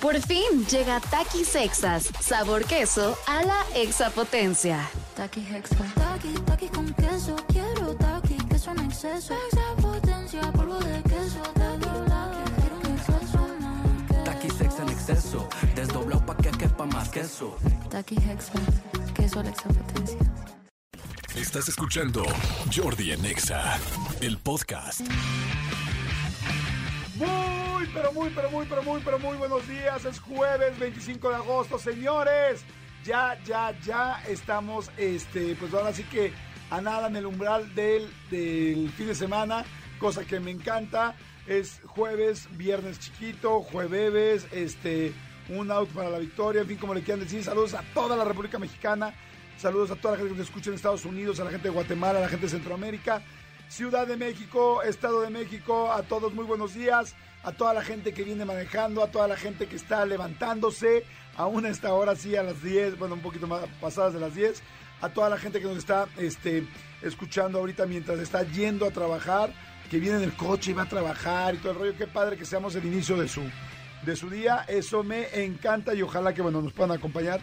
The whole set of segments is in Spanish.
Por fin llega Takis Sexas, sabor queso a la exapotencia. Taki Hexa. Taki, taki con queso. Quiero taki, queso en exceso. Exapotencia, polvo de queso. Taki, quiero un exceso más. En exceso, desdoblado pa' que quepa más queso. Taki Hexa. Queso a la exapotencia. Estás escuchando Jordi en Exa, el podcast. Muy, pero muy, pero muy, pero muy, pero muy buenos días. Es jueves 25 de agosto, señores. Ya, ya, ya estamos, este, pues ahora sí que a nada en el umbral del, del fin de semana, cosa que me encanta. Es jueves, viernes chiquito, jueves, este, un out para la victoria, en fin, como le quieran decir. Saludos a toda la República Mexicana. Saludos a toda la gente que nos escucha en Estados Unidos, a la gente de Guatemala, a la gente de Centroamérica. Ciudad de México, Estado de México, a todos muy buenos días, a toda la gente que viene manejando, a toda la gente que está levantándose, aún a esta hora sí a las 10, bueno, un poquito más pasadas de las 10, a toda la gente que nos está este, escuchando ahorita mientras está yendo a trabajar, que viene en el coche y va a trabajar y todo el rollo, qué padre que seamos el inicio de su, de su día, eso me encanta y ojalá que bueno, nos puedan acompañar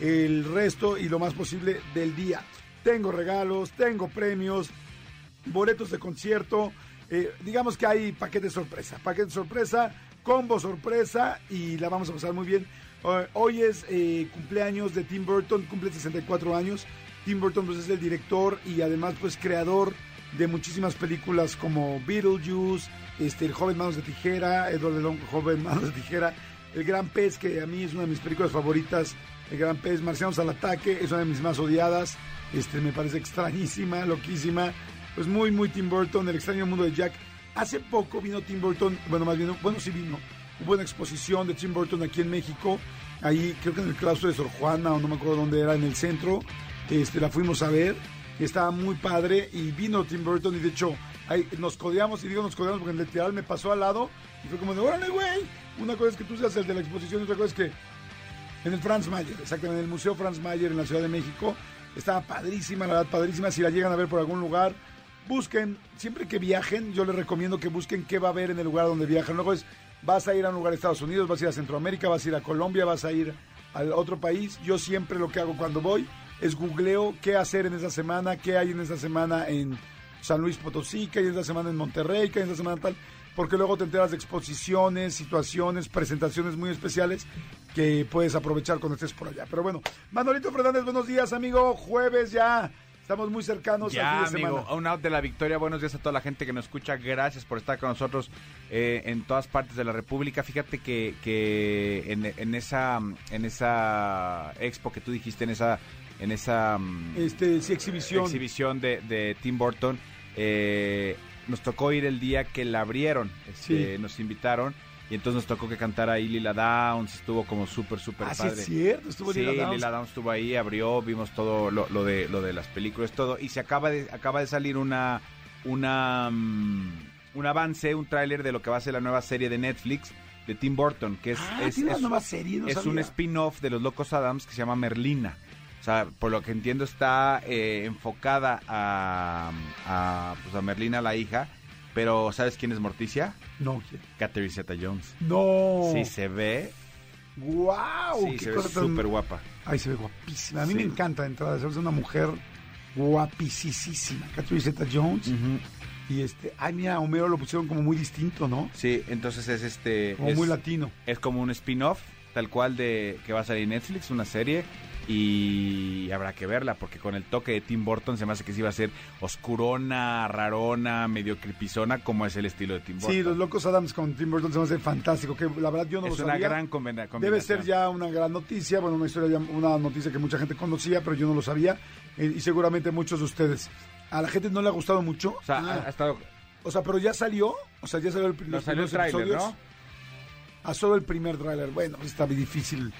el resto y lo más posible del día. Tengo regalos, tengo premios, boletos de concierto. Eh, digamos que hay paquete sorpresa, paquete sorpresa, combo sorpresa y la vamos a pasar muy bien. Eh, hoy es eh, cumpleaños de Tim Burton, cumple 64 años. Tim Burton pues, es el director y además pues creador de muchísimas películas como Beetlejuice, este, El joven manos de tijera, Edward Hom- joven manos de tijera, El gran pez que a mí es una de mis películas favoritas, El gran pez, Marcianos al ataque, es una de mis más odiadas, este, me parece extrañísima, loquísima, pues muy, muy Tim Burton, El extraño mundo de Jack. Hace poco vino Tim Burton, bueno, más bien, bueno, sí vino. Hubo una exposición de Tim Burton aquí en México, ahí creo que en el claustro de Sor Juana, o no me acuerdo dónde era, en el centro. Este, la fuimos a ver, estaba muy padre, y vino Tim Burton, y de hecho, ahí nos codeamos, y digo nos codeamos porque literal me pasó al lado, y fue como de, órale, güey. Una cosa es que tú seas el de la exposición, y otra cosa es que en el Franz Mayer, exactamente, en el Museo Franz Mayer en la Ciudad de México. Estaba padrísima, la verdad, padrísima. Si la llegan a ver por algún lugar, busquen, siempre que viajen, yo les recomiendo que busquen qué va a haber en el lugar donde viajan. Luego es, vas a ir a un lugar de Estados Unidos, vas a ir a Centroamérica, vas a ir a Colombia, vas a ir al otro país. Yo siempre lo que hago cuando voy es googleo qué hacer en esa semana, qué hay en esa semana en San Luis Potosí, qué hay en esa semana en Monterrey, qué hay en esa semana tal, porque luego te enteras de exposiciones, situaciones, presentaciones muy especiales que puedes aprovechar cuando estés por allá. Pero bueno, Manolito Fernández, buenos días, amigo. Jueves ya, estamos muy cercanos Ya, al fin de amigo, semana. un out de la victoria. Buenos días a toda la gente que nos escucha. Gracias por estar con nosotros eh, en todas partes de la República. Fíjate que, que en, en esa en esa expo que tú dijiste, en esa en esa mm, Este, sí, exhibición. exhibición de, de Tim Burton, eh, nos tocó ir el día que la abrieron. Este, Sí. Nos invitaron y entonces nos tocó que cantara ahí Lila Downs. Estuvo como súper, súper Ah, sí, padre. es cierto, estuvo sí, Lila Downs. Lila Downs estuvo ahí, abrió, vimos todo lo, lo de lo de las películas, todo y se acaba de acaba de salir una una mm, un avance, un tráiler de lo que va a ser la nueva serie de Netflix de Tim Burton, que es Ah, es, tiene una es- nueva serie, no es un spin-off de los Locos Adams que se llama Merlina. O sea, por lo que entiendo está eh, enfocada a, a, pues a Merlina, la hija. Pero, ¿sabes quién es Morticia? No, ¿quién? Catherine Zeta-Jones. No. Sí, se ve. ¡Wow! sí, se ve súper guapa. Ay, se ve guapísima. A mí Sí. me encanta de entrada. Es una mujer guapísima. Catherine Zeta-Jones. Y este, ay, mira, Homero lo pusieron como muy distinto, ¿no? Sí, entonces es este. Como es, muy latino. es como un spin-off, tal cual de que va a salir en Netflix, una serie. Y habrá que verla, porque con el toque de Tim Burton se me hace que sí va a ser oscurona, rarona, medio cripizona, como es el estilo de Tim Burton. Sí, los locos Adams con Tim Burton se me hace fantástico. Que la verdad yo no es lo una sabía. gran combina- combinación. Debe ser ya una gran noticia, bueno, una historia, ya- una noticia que mucha gente conocía, pero yo no lo sabía, eh, y seguramente muchos de ustedes. ¿A la gente no le ha gustado mucho? O sea, Ah, ha, estado. o sea, pero ya salió, o sea, ya salió el, No salió el episodios. ¿no? A solo el primer tráiler. Bueno, está muy difícil.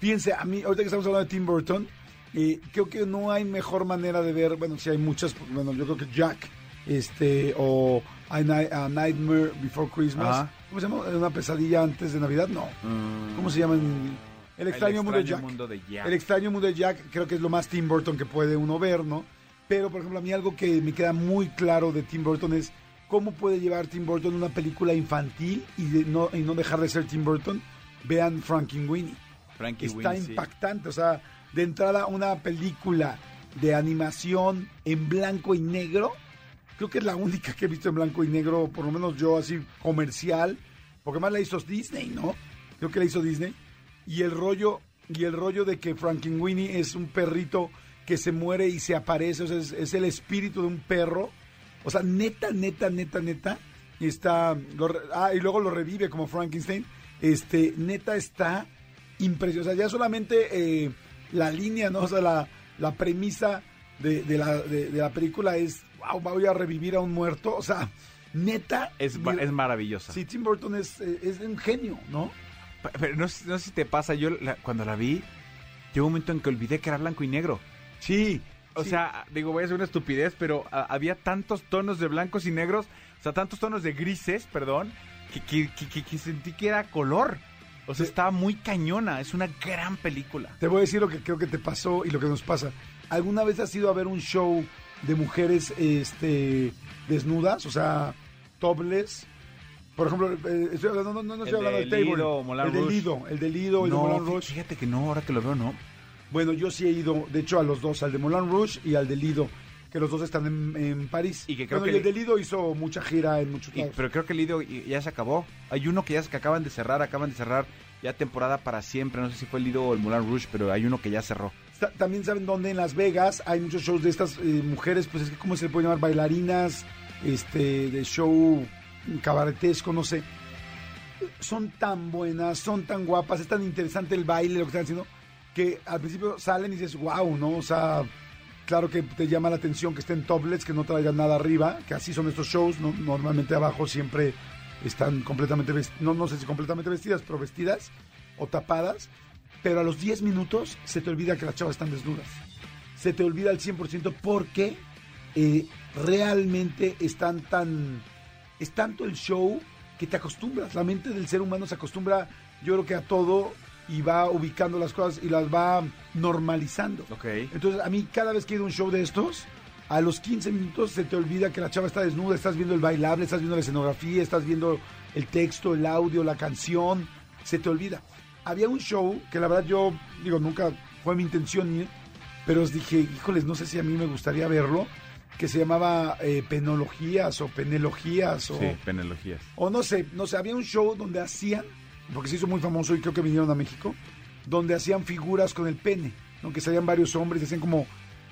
Fíjense, a mí, ahorita que estamos hablando de Tim Burton, eh, creo que no hay mejor manera de ver, bueno, si hay muchas, bueno, yo creo que Jack, este, o A, Ni- A Nightmare Before Christmas. Ajá. ¿Cómo se llama? ¿Una pesadilla antes de Navidad? No. Mm, ¿Cómo se llama? en- El extraño, mundo, de Jack. mundo de Jack. El extraño mundo de Jack creo que es lo más Tim Burton que puede uno ver, ¿no? Pero, por ejemplo, a mí algo que me queda muy claro de Tim Burton es cómo puede llevar Tim Burton una película infantil y, de- no, y no dejar de ser Tim Burton. vean Frankenweenie. Frankie Está sí. impactante, o sea, de entrada una película de animación en blanco y negro. Creo que es la única que he visto en blanco y negro, por lo menos yo así comercial, porque más la hizo Disney, ¿no? Creo que la hizo Disney. Y el rollo y el rollo de que Frankenweenie es un perrito que se muere y se aparece, o sea, es, es el espíritu de un perro. O sea, neta, neta, neta, neta. Y está. lo ah, y luego lo revive como Frankenstein. Este, neta, está impresionante. O sea, ya solamente eh, la línea, ¿no? O sea, la, la premisa de, de la, de, de la película es: wow, voy a revivir a un muerto. O sea, neta. Es, es maravillosa. Sí, Tim Burton es, eh, es un genio, ¿no? Pe- Pero no, sé- no sé si te pasa, yo la- cuando la vi, llegó un momento en que olvidé que era blanco y negro. Sí. O sí. sea, digo, voy a hacer una estupidez, pero había tantos tonos de blancos y negros, o sea, tantos tonos de grises, perdón, que- que- que sentí que era color. O sea, estaba muy cañona, es una gran película. Te voy a decir lo que creo que te pasó y lo que nos pasa. ¿Alguna vez has ido a ver un show de mujeres este, desnudas? O sea, topless. Por ejemplo, eh, estoy hablando, no, no, no estoy El hablando de del table. Moulin el de. Lido, el de Lido, el de no, Moulin Rouge. fíjate que no, ahora que lo veo, no. Bueno, yo sí he ido, de hecho, a los dos, al de Moulin Rouge y al de Lido, que los dos están en, en París. Y que creo bueno, que y el de Lido hizo mucha gira en muchos Y- lados. pero creo que el Lido y- ya se acabó. Hay uno que ya que acaban de cerrar, acaban de cerrar ya temporada para siempre. No sé si fue el Lido o el Moulin Rouge, pero hay uno que ya cerró. También saben dónde en Las Vegas hay muchos shows de estas eh, mujeres, pues es que cómo se le puede llamar bailarinas, este, de show cabaretesco, no sé. Son tan buenas, son tan guapas, es tan interesante el baile, lo que están haciendo, que al principio salen y dices, wow, ¿no? O sea, claro que te llama la atención que estén toplets, que no traigan nada arriba, que así son estos shows, ¿no? normalmente abajo siempre están completamente vestidas, no, no sé si completamente vestidas, pero vestidas o tapadas, pero a los 10 minutos se te olvida que las chavas están desnudas. Se te olvida al 100% porque eh, realmente están tan... Es tanto el show que te acostumbras. La mente del ser humano se acostumbra, yo creo que a todo y va ubicando las cosas y las va normalizando. Ok. Entonces, a mí cada vez que he ido a un show de estos, a los 15 minutos se te olvida que la chava está desnuda, estás viendo el bailable, estás viendo la escenografía, estás viendo el texto, el audio, la canción, se te olvida. Había un show que la verdad yo, digo, nunca fue mi intención ir, pero os dije, híjoles, no sé si a mí me gustaría verlo, que se llamaba eh, Penologías o Penelogías o... Sí, penelogías. O no sé, no sé, había un show donde hacían, porque se hizo muy famoso y creo que vinieron a México, donde hacían figuras con el pene, ¿no? que salían varios hombres, hacían como,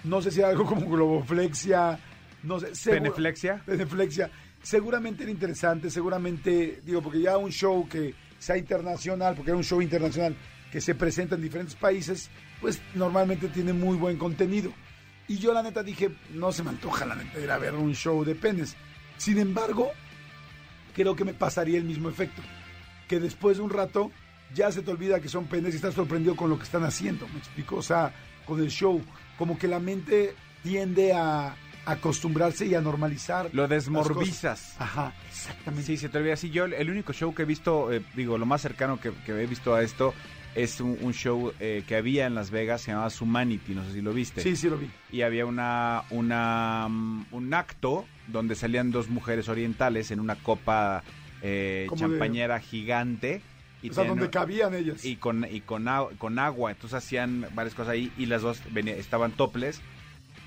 no sé si era algo como globoflexia, no sé. seguro- ¿Peneflexia? Peneflexia. Seguramente era interesante, seguramente, digo, porque ya un show que sea internacional, porque era un show internacional que se presenta en diferentes países, pues normalmente tiene muy buen contenido. Y yo la neta dije, no se me antoja la neta ir a ver un show de penes. Sin embargo, creo que me pasaría el mismo efecto. Que después de un rato ya se te olvida que son penes y estás sorprendido con lo que están haciendo. ¿Me explico? O sea, con el show. Como que la mente tiende a acostumbrarse y a normalizar. Lo desmorbizas. Ajá, exactamente. Sí, se te olvida. Sí, yo el único show que he visto, eh, digo, lo más cercano que, que he visto a esto es un, un show eh, que había en Las Vegas, se llamaba Humanity, no sé si lo viste. sí, sí lo vi. Y había una, una, mm, un acto donde salían dos mujeres orientales en una copa eh, de- champañera gigante. Y o sea, donde cabían ellas. y con y con, con agua entonces hacían varias cosas ahí y las dos venía- estaban toples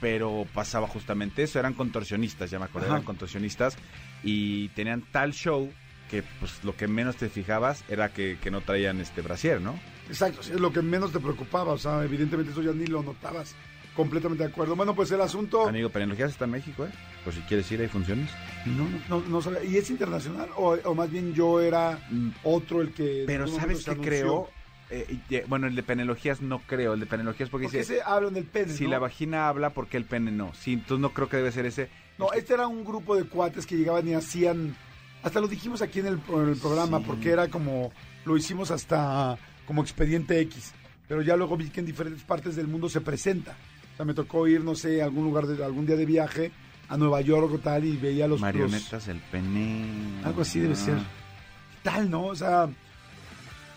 pero pasaba justamente eso eran contorsionistas ya me acuerdo Ajá. eran contorsionistas y tenían tal show que pues lo que menos te fijabas era que, que no traían este brasier no Exacto, es lo que menos te preocupaba. O sea, evidentemente eso ya ni lo notabas. Completamente de acuerdo. Bueno, pues el asunto... amigo Penelogías está en México eh por si quieres ir hay funciones No, no, no, no. ¿Y es internacional? O, o más bien yo era Mm, otro el que... pero sabes qué creo Eh, bueno el de Penelogías no creo el de Penelogías porque Porque dice ese hablan del pene, si ¿no? la vagina habla porque el pene no sí entonces no creo que debe ser ese No, este era un grupo de cuates que llegaban y hacían... Hasta lo dijimos aquí en el, en el programa, Sí. porque era como... Lo hicimos hasta como Expediente X. Pero ya luego vi que en diferentes partes del mundo se presenta. O sea, me tocó ir, no sé, a algún lugar, de, algún día de viaje a Nueva York o tal, y veía los... los- marionetas el pene Algo así debe Ah. ser. Tal, ¿no? O sea...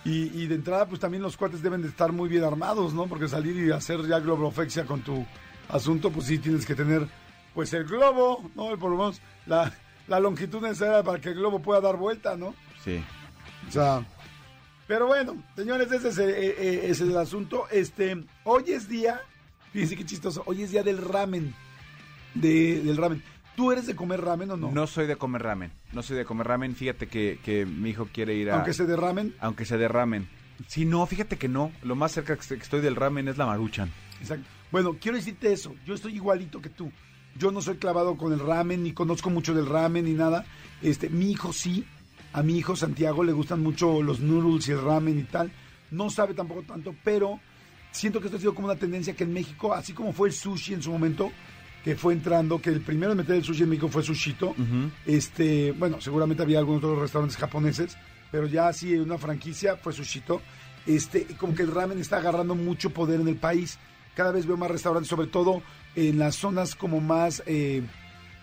Y, y de entrada, pues también los cuates deben de estar muy bien armados, ¿no? Porque salir y hacer ya globofexia con tu asunto, pues sí tienes que tener, pues el globo, ¿no? Por lo menos la, la longitud necesaria para que el globo pueda dar vuelta, ¿no? sí O sea, Pero bueno, señores, ese es, eh, eh, ese es el asunto. Este, hoy es día, fíjense qué chistoso, hoy es día del ramen. De, del ramen. ¿Tú eres de comer ramen o no? No soy de comer ramen. No soy de comer ramen. Fíjate que, que mi hijo quiere ir a. Aunque se derramen. aunque se derramen. Sí, no, fíjate que no. Lo más cerca que estoy del ramen es la maruchan. Exacto. Bueno, quiero decirte eso. Yo estoy igualito que tú. Yo no soy clavado con el ramen, ni conozco mucho del ramen, ni nada. Este, mi hijo sí. A mi hijo Santiago le gustan mucho los noodles y el ramen y tal. No sabe tampoco tanto, pero siento que esto ha sido como una tendencia que en México, así como fue el sushi en su momento, que fue entrando, que el primero en meter el sushi en México fue Sushito. Este, bueno, seguramente había algunos otros restaurantes japoneses, pero ya así una franquicia fue Sushito. Este, como que el ramen está agarrando mucho poder en el país. Cada vez veo más restaurantes, sobre todo en las zonas como más eh,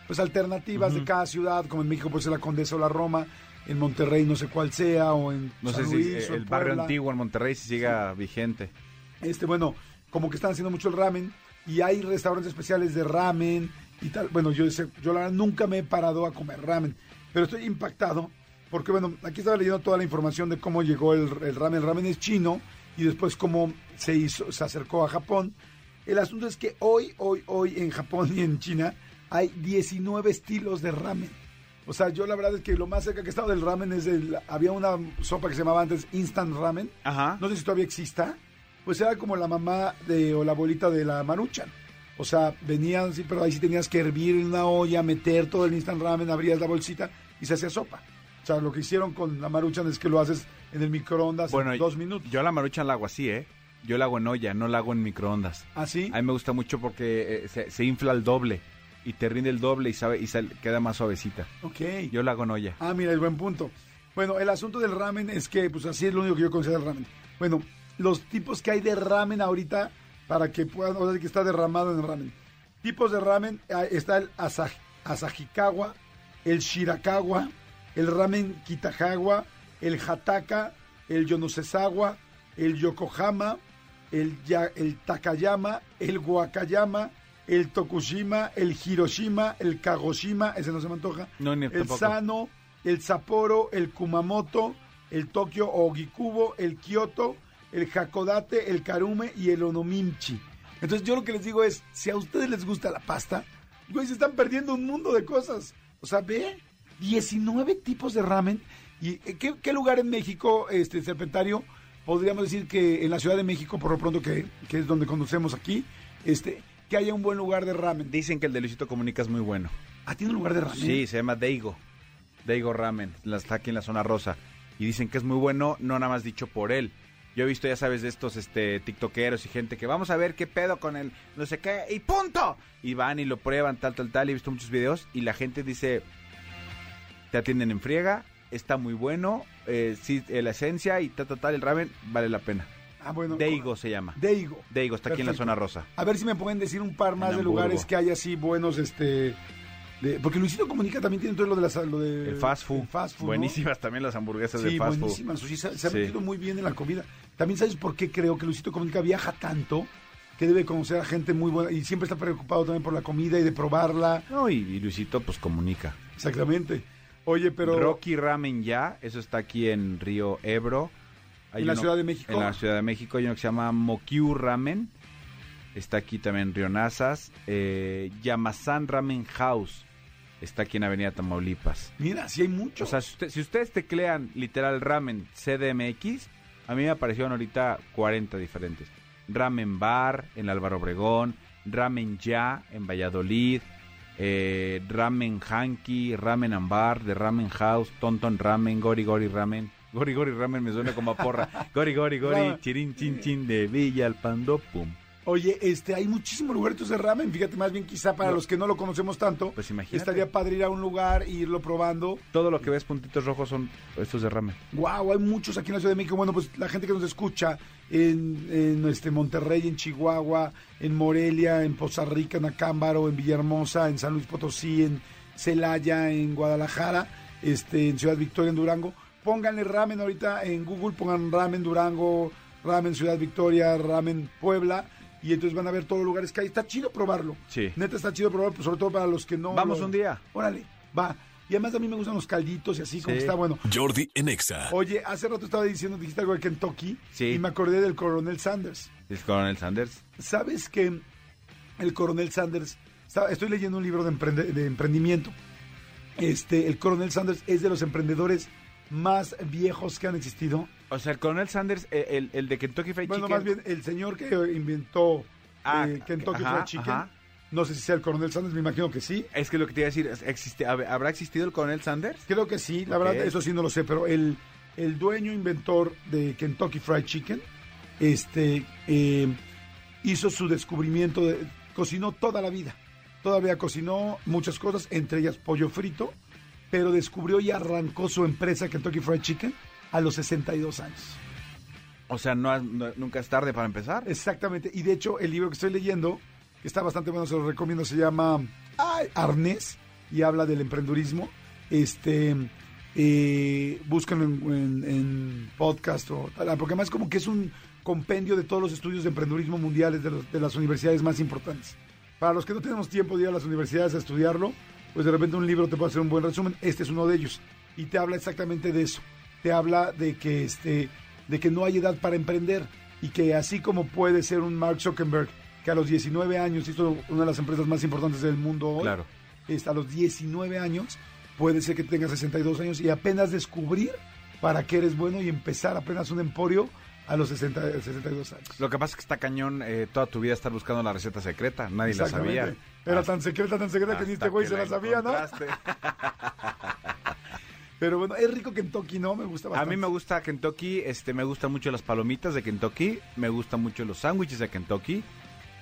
pues alternativas de cada ciudad, como en México puede ser la Condesa o la Roma, en Monterrey no sé cuál sea, o en No San sé si Luis, en el barrio antiguo en Monterrey si siga vigente. Este, bueno, como que están haciendo mucho el ramen y hay restaurantes especiales de ramen y tal. Bueno, yo, yo la verdad nunca me he parado a comer ramen, pero estoy impactado porque, bueno, aquí estaba leyendo toda la información de cómo llegó el, el ramen. El ramen es chino y después cómo se hizo, se acercó a Japón. El asunto es que hoy, hoy, hoy en Japón y en China hay 19 estilos de ramen. O sea, yo la verdad es que lo más cerca que he estado del ramen es el... Había una sopa que se llamaba antes Instant Ramen. Ajá. No sé si todavía exista. Pues era como la mamá de, o la abuelita de la maruchan. O sea, venían, sí, pero ahí sí tenías que hervir en una olla, meter todo el instant ramen, abrías la bolsita y se hacía sopa. O sea, lo que hicieron con la maruchan es que lo haces en el microondas Bueno, en dos minutos. Yo la maruchan la hago así, ¿eh? Yo la hago en olla, no la hago en microondas. ¿Así? A mí me gusta mucho porque eh, se, se infla el doble y te rinde el doble y sabe y sal- queda más suavecita. Ok. Yo la hago en olla. Ah, mira, el buen punto. Bueno, el asunto del ramen es que, pues así es lo único que yo considero el ramen. Bueno, los tipos que hay de ramen ahorita, para que puedan, o sea, que está derramado en el ramen. Tipos de ramen, está el asaj, asahikawa, el shirakawa, el ramen kitagawa, el hataka, el yonosesawa, el yokohama, el, ya- el takayama, el wakayama, el tokushima, el hiroshima, el kagoshima, ese no se me antoja, No, ni el tampoco. Sano, el Sapporo, el Kumamoto, el Tokio Ogikubo, el Kyoto, el Hakodate, el Karume y el Onomimchi. Entonces yo lo que les digo es, si a ustedes les gusta la pasta, güey, se están perdiendo un mundo de cosas. O sea, ve, 19 tipos de ramen. ¿Y qué, qué lugar en México, este Serpentario, podríamos decir que en la Ciudad de México, por lo pronto que, que es donde conocemos aquí, este, que haya un buen lugar de ramen? Dicen que el de Luisito Comunica es muy bueno. Ah, tiene un lugar de ramen. Sí, se llama Deigo. Deigo Ramen. la- Está aquí en la zona rosa. Y dicen que es muy bueno, no nada más dicho por él. Yo he visto, ya sabes, de estos este, tiktokeros y gente que vamos a ver qué pedo con el no sé qué y punto. Y van y lo prueban, tal, tal, tal. Y he visto muchos videos y la gente dice, te atienden en friega, está muy bueno, eh, sí, eh, la esencia y tal, tal, tal, el ramen vale la pena. Ah, bueno. Deigo se llama. Deigo. Deigo, está aquí en la zona rosa. A ver si me pueden decir un par más En de Hamburgo. lugares que hay así buenos, este... de- porque Luisito Comunica también tiene todo lo de, las, lo de El fast food. el fast food, ¿no? Buenísimas también las hamburguesas Sí, de fast food. buenísimas. Oye, se, se ha Sí. metido muy bien en la comida. También sabes por qué creo que Luisito Comunica viaja tanto que debe conocer a gente muy buena y siempre está preocupado también por la comida y de probarla. No, y, y Luisito pues comunica. Exactamente. Oye, pero Rocky Ramen Ya, eso está aquí en Río Ebro. Hay ¿En la uno- Ciudad de México? En la Ciudad de México hay uno que se llama Mokyu Ramen. Está aquí también en Río Nazas. Eh, Yamasan Ramen House. Está aquí en Avenida Tamaulipas. mira, sí hay mucho. O sea, si, usted- si ustedes teclean literal ramen CDMX, a mí me aparecieron ahorita 40 diferentes. Ramen Bar en Álvaro Obregón, Ramen Ya en Valladolid, eh, Ramen Hanky, Ramen Ambar, de Ramen House, Tonton Ramen, Gori Gori Ramen. Gori Gori Ramen me suena como a porra. Gori Gori Gori, chirin chin chin de Villa al Pando, pum. Oye, este, hay muchísimos lugares de ramen. Fíjate, más bien quizá para No. los que no lo conocemos tanto, Pues imagínate. estaría padre ir a un lugar e irlo probando. Todo lo que ves puntitos rojos son estos de ramen. Wow, hay muchos aquí en la Ciudad de México. Bueno, pues la gente que nos escucha en, en, este Monterrey, en Chihuahua, en Morelia, en Poza Rica, en Acámbaro, en Villahermosa, en San Luis Potosí, en Celaya, en Guadalajara, este, en Ciudad Victoria, en Durango. Pónganle ramen ahorita en Google, pongan ramen Durango, ramen Ciudad Victoria, ramen Puebla. Y entonces van a ver todos los lugares que hay. Está chido probarlo. Sí. Neta está chido probarlo, pues, sobre todo para los que no. Vamos lo- un día. Órale, va. Y además a mí me gustan los calditos y así, como que está bueno. Jordi en Exa. Oye, hace rato estaba diciendo, dijiste algo de Kentucky. Sí. Y me acordé del coronel Sanders. ¿Es Coronel Sanders? ¿Sabes que el coronel Sanders, está- estoy leyendo un libro de, emprende- de emprendimiento. Este, el coronel Sanders es de los emprendedores más viejos que han existido. O sea, el Coronel Sanders, eh, el, el de Kentucky Fried Bueno, Chicken. más bien el señor que inventó Ah, eh, Kentucky ajá, Fried Chicken. ajá. No sé si sea el coronel Sanders, me imagino que sí. Es que lo que te iba a decir, existe, hab- ¿habrá existido el Coronel Sanders? Creo que sí, la verdad, eso sí no lo sé, pero el, el dueño inventor de Kentucky Fried Chicken, este, eh, hizo su descubrimiento, de, cocinó toda la vida. Todavía cocinó muchas cosas, entre ellas pollo frito, pero descubrió y arrancó su empresa Kentucky Fried Chicken a los 62 años. O sea, no, no- nunca es tarde para empezar. Exactamente, y de hecho el libro que estoy leyendo, que está bastante bueno, se lo recomiendo, se llama ay, Arnés y habla del emprendurismo. Este, eh, búsquenlo en, en- en podcast o tal, porque además como que es un compendio de todos los estudios de emprendurismo mundiales de, los- de las universidades más importantes. Para los que no tenemos tiempo de ir a las universidades a estudiarlo, pues de repente un libro te puede hacer un buen resumen. Este es uno de ellos y te habla exactamente de eso. Te habla de que este, de que no hay edad para emprender y que así como puede ser un Mark Zuckerberg que a los 19 años hizo una de las empresas más importantes del mundo hoy, Claro. a los 19 años puede ser que tengas 62 años y apenas descubrir para qué eres bueno y empezar apenas un emporio a los 60, 62 años. Lo que pasa es que está cañón eh, toda tu vida estar buscando la receta secreta. Nadie la sabía. Era Hasta- tan secreta, tan secreta que ni este güey se la sabía, ¿no? Pero bueno, es rico Kentucky, ¿no? Me gusta A bastante. mí me gusta Kentucky, este, me gustan mucho las palomitas de Kentucky, me gustan mucho los sándwiches de Kentucky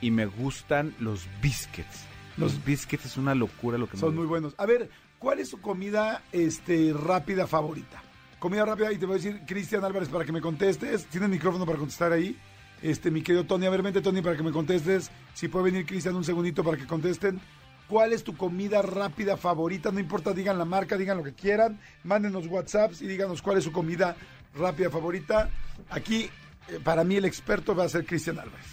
y me gustan los biscuits. Los biscuits es una locura lo que me Son muy buenos. A ver, ¿cuál es su comida este, rápida favorita? Comida rápida, y te voy a decir, Cristian Álvarez, para que me contestes. Tiene micrófono para contestar ahí. Este, mi querido Tony, a ver, vente, Tony, para que me contestes. Si puede venir Cristian un segundito para que contesten. ¿Cuál es tu comida rápida favorita? No importa, digan la marca, digan lo que quieran. Mándenos WhatsApps y díganos cuál es su comida rápida favorita. Aquí, eh, para mí, el experto va a ser Cristian Álvarez.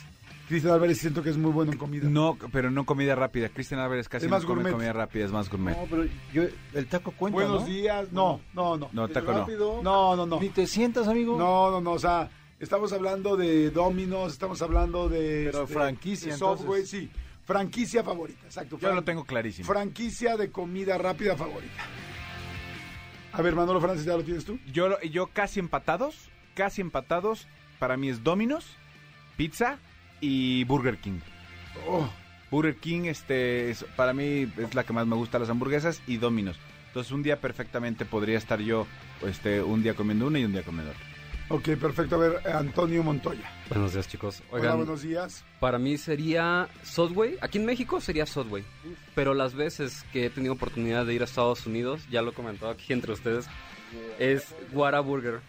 Cristian Álvarez siento que es muy bueno en comida. No, pero no comida rápida. Cristian Álvarez casi Es no más come gourmet. comida rápida, es más gourmet. No, pero yo, el taco cuenta, Buenos ¿no? días. No, no, no. No, taco no. Rápido. No, no, no. Ni te sientas, amigo. No, no, no, o sea, estamos hablando de Domino's, estamos hablando de... Pero franquicia, de Subway, entonces. sí. Franquicia favorita, exacto. Yo Fran- lo tengo clarísimo. Franquicia de comida rápida favorita. A ver, Manolo Francis, ¿ya lo tienes tú? Yo, yo casi empatados, casi empatados, para mí es Domino's, pizza y Burger King. Oh, Burger King, este, es- para mí es la que más me gusta las hamburguesas y Domino's. Entonces un día perfectamente podría estar yo, este, un día comiendo una y un día comiendo otra. Ok, perfecto. A ver, Antonio Montoya. Buenos días, chicos. Hola, buenos días. para mí sería Subway. Aquí en México sería Subway. Pero las veces que he tenido oportunidad de ir a Estados Unidos, ya lo he comentado aquí entre ustedes, es Whataburger.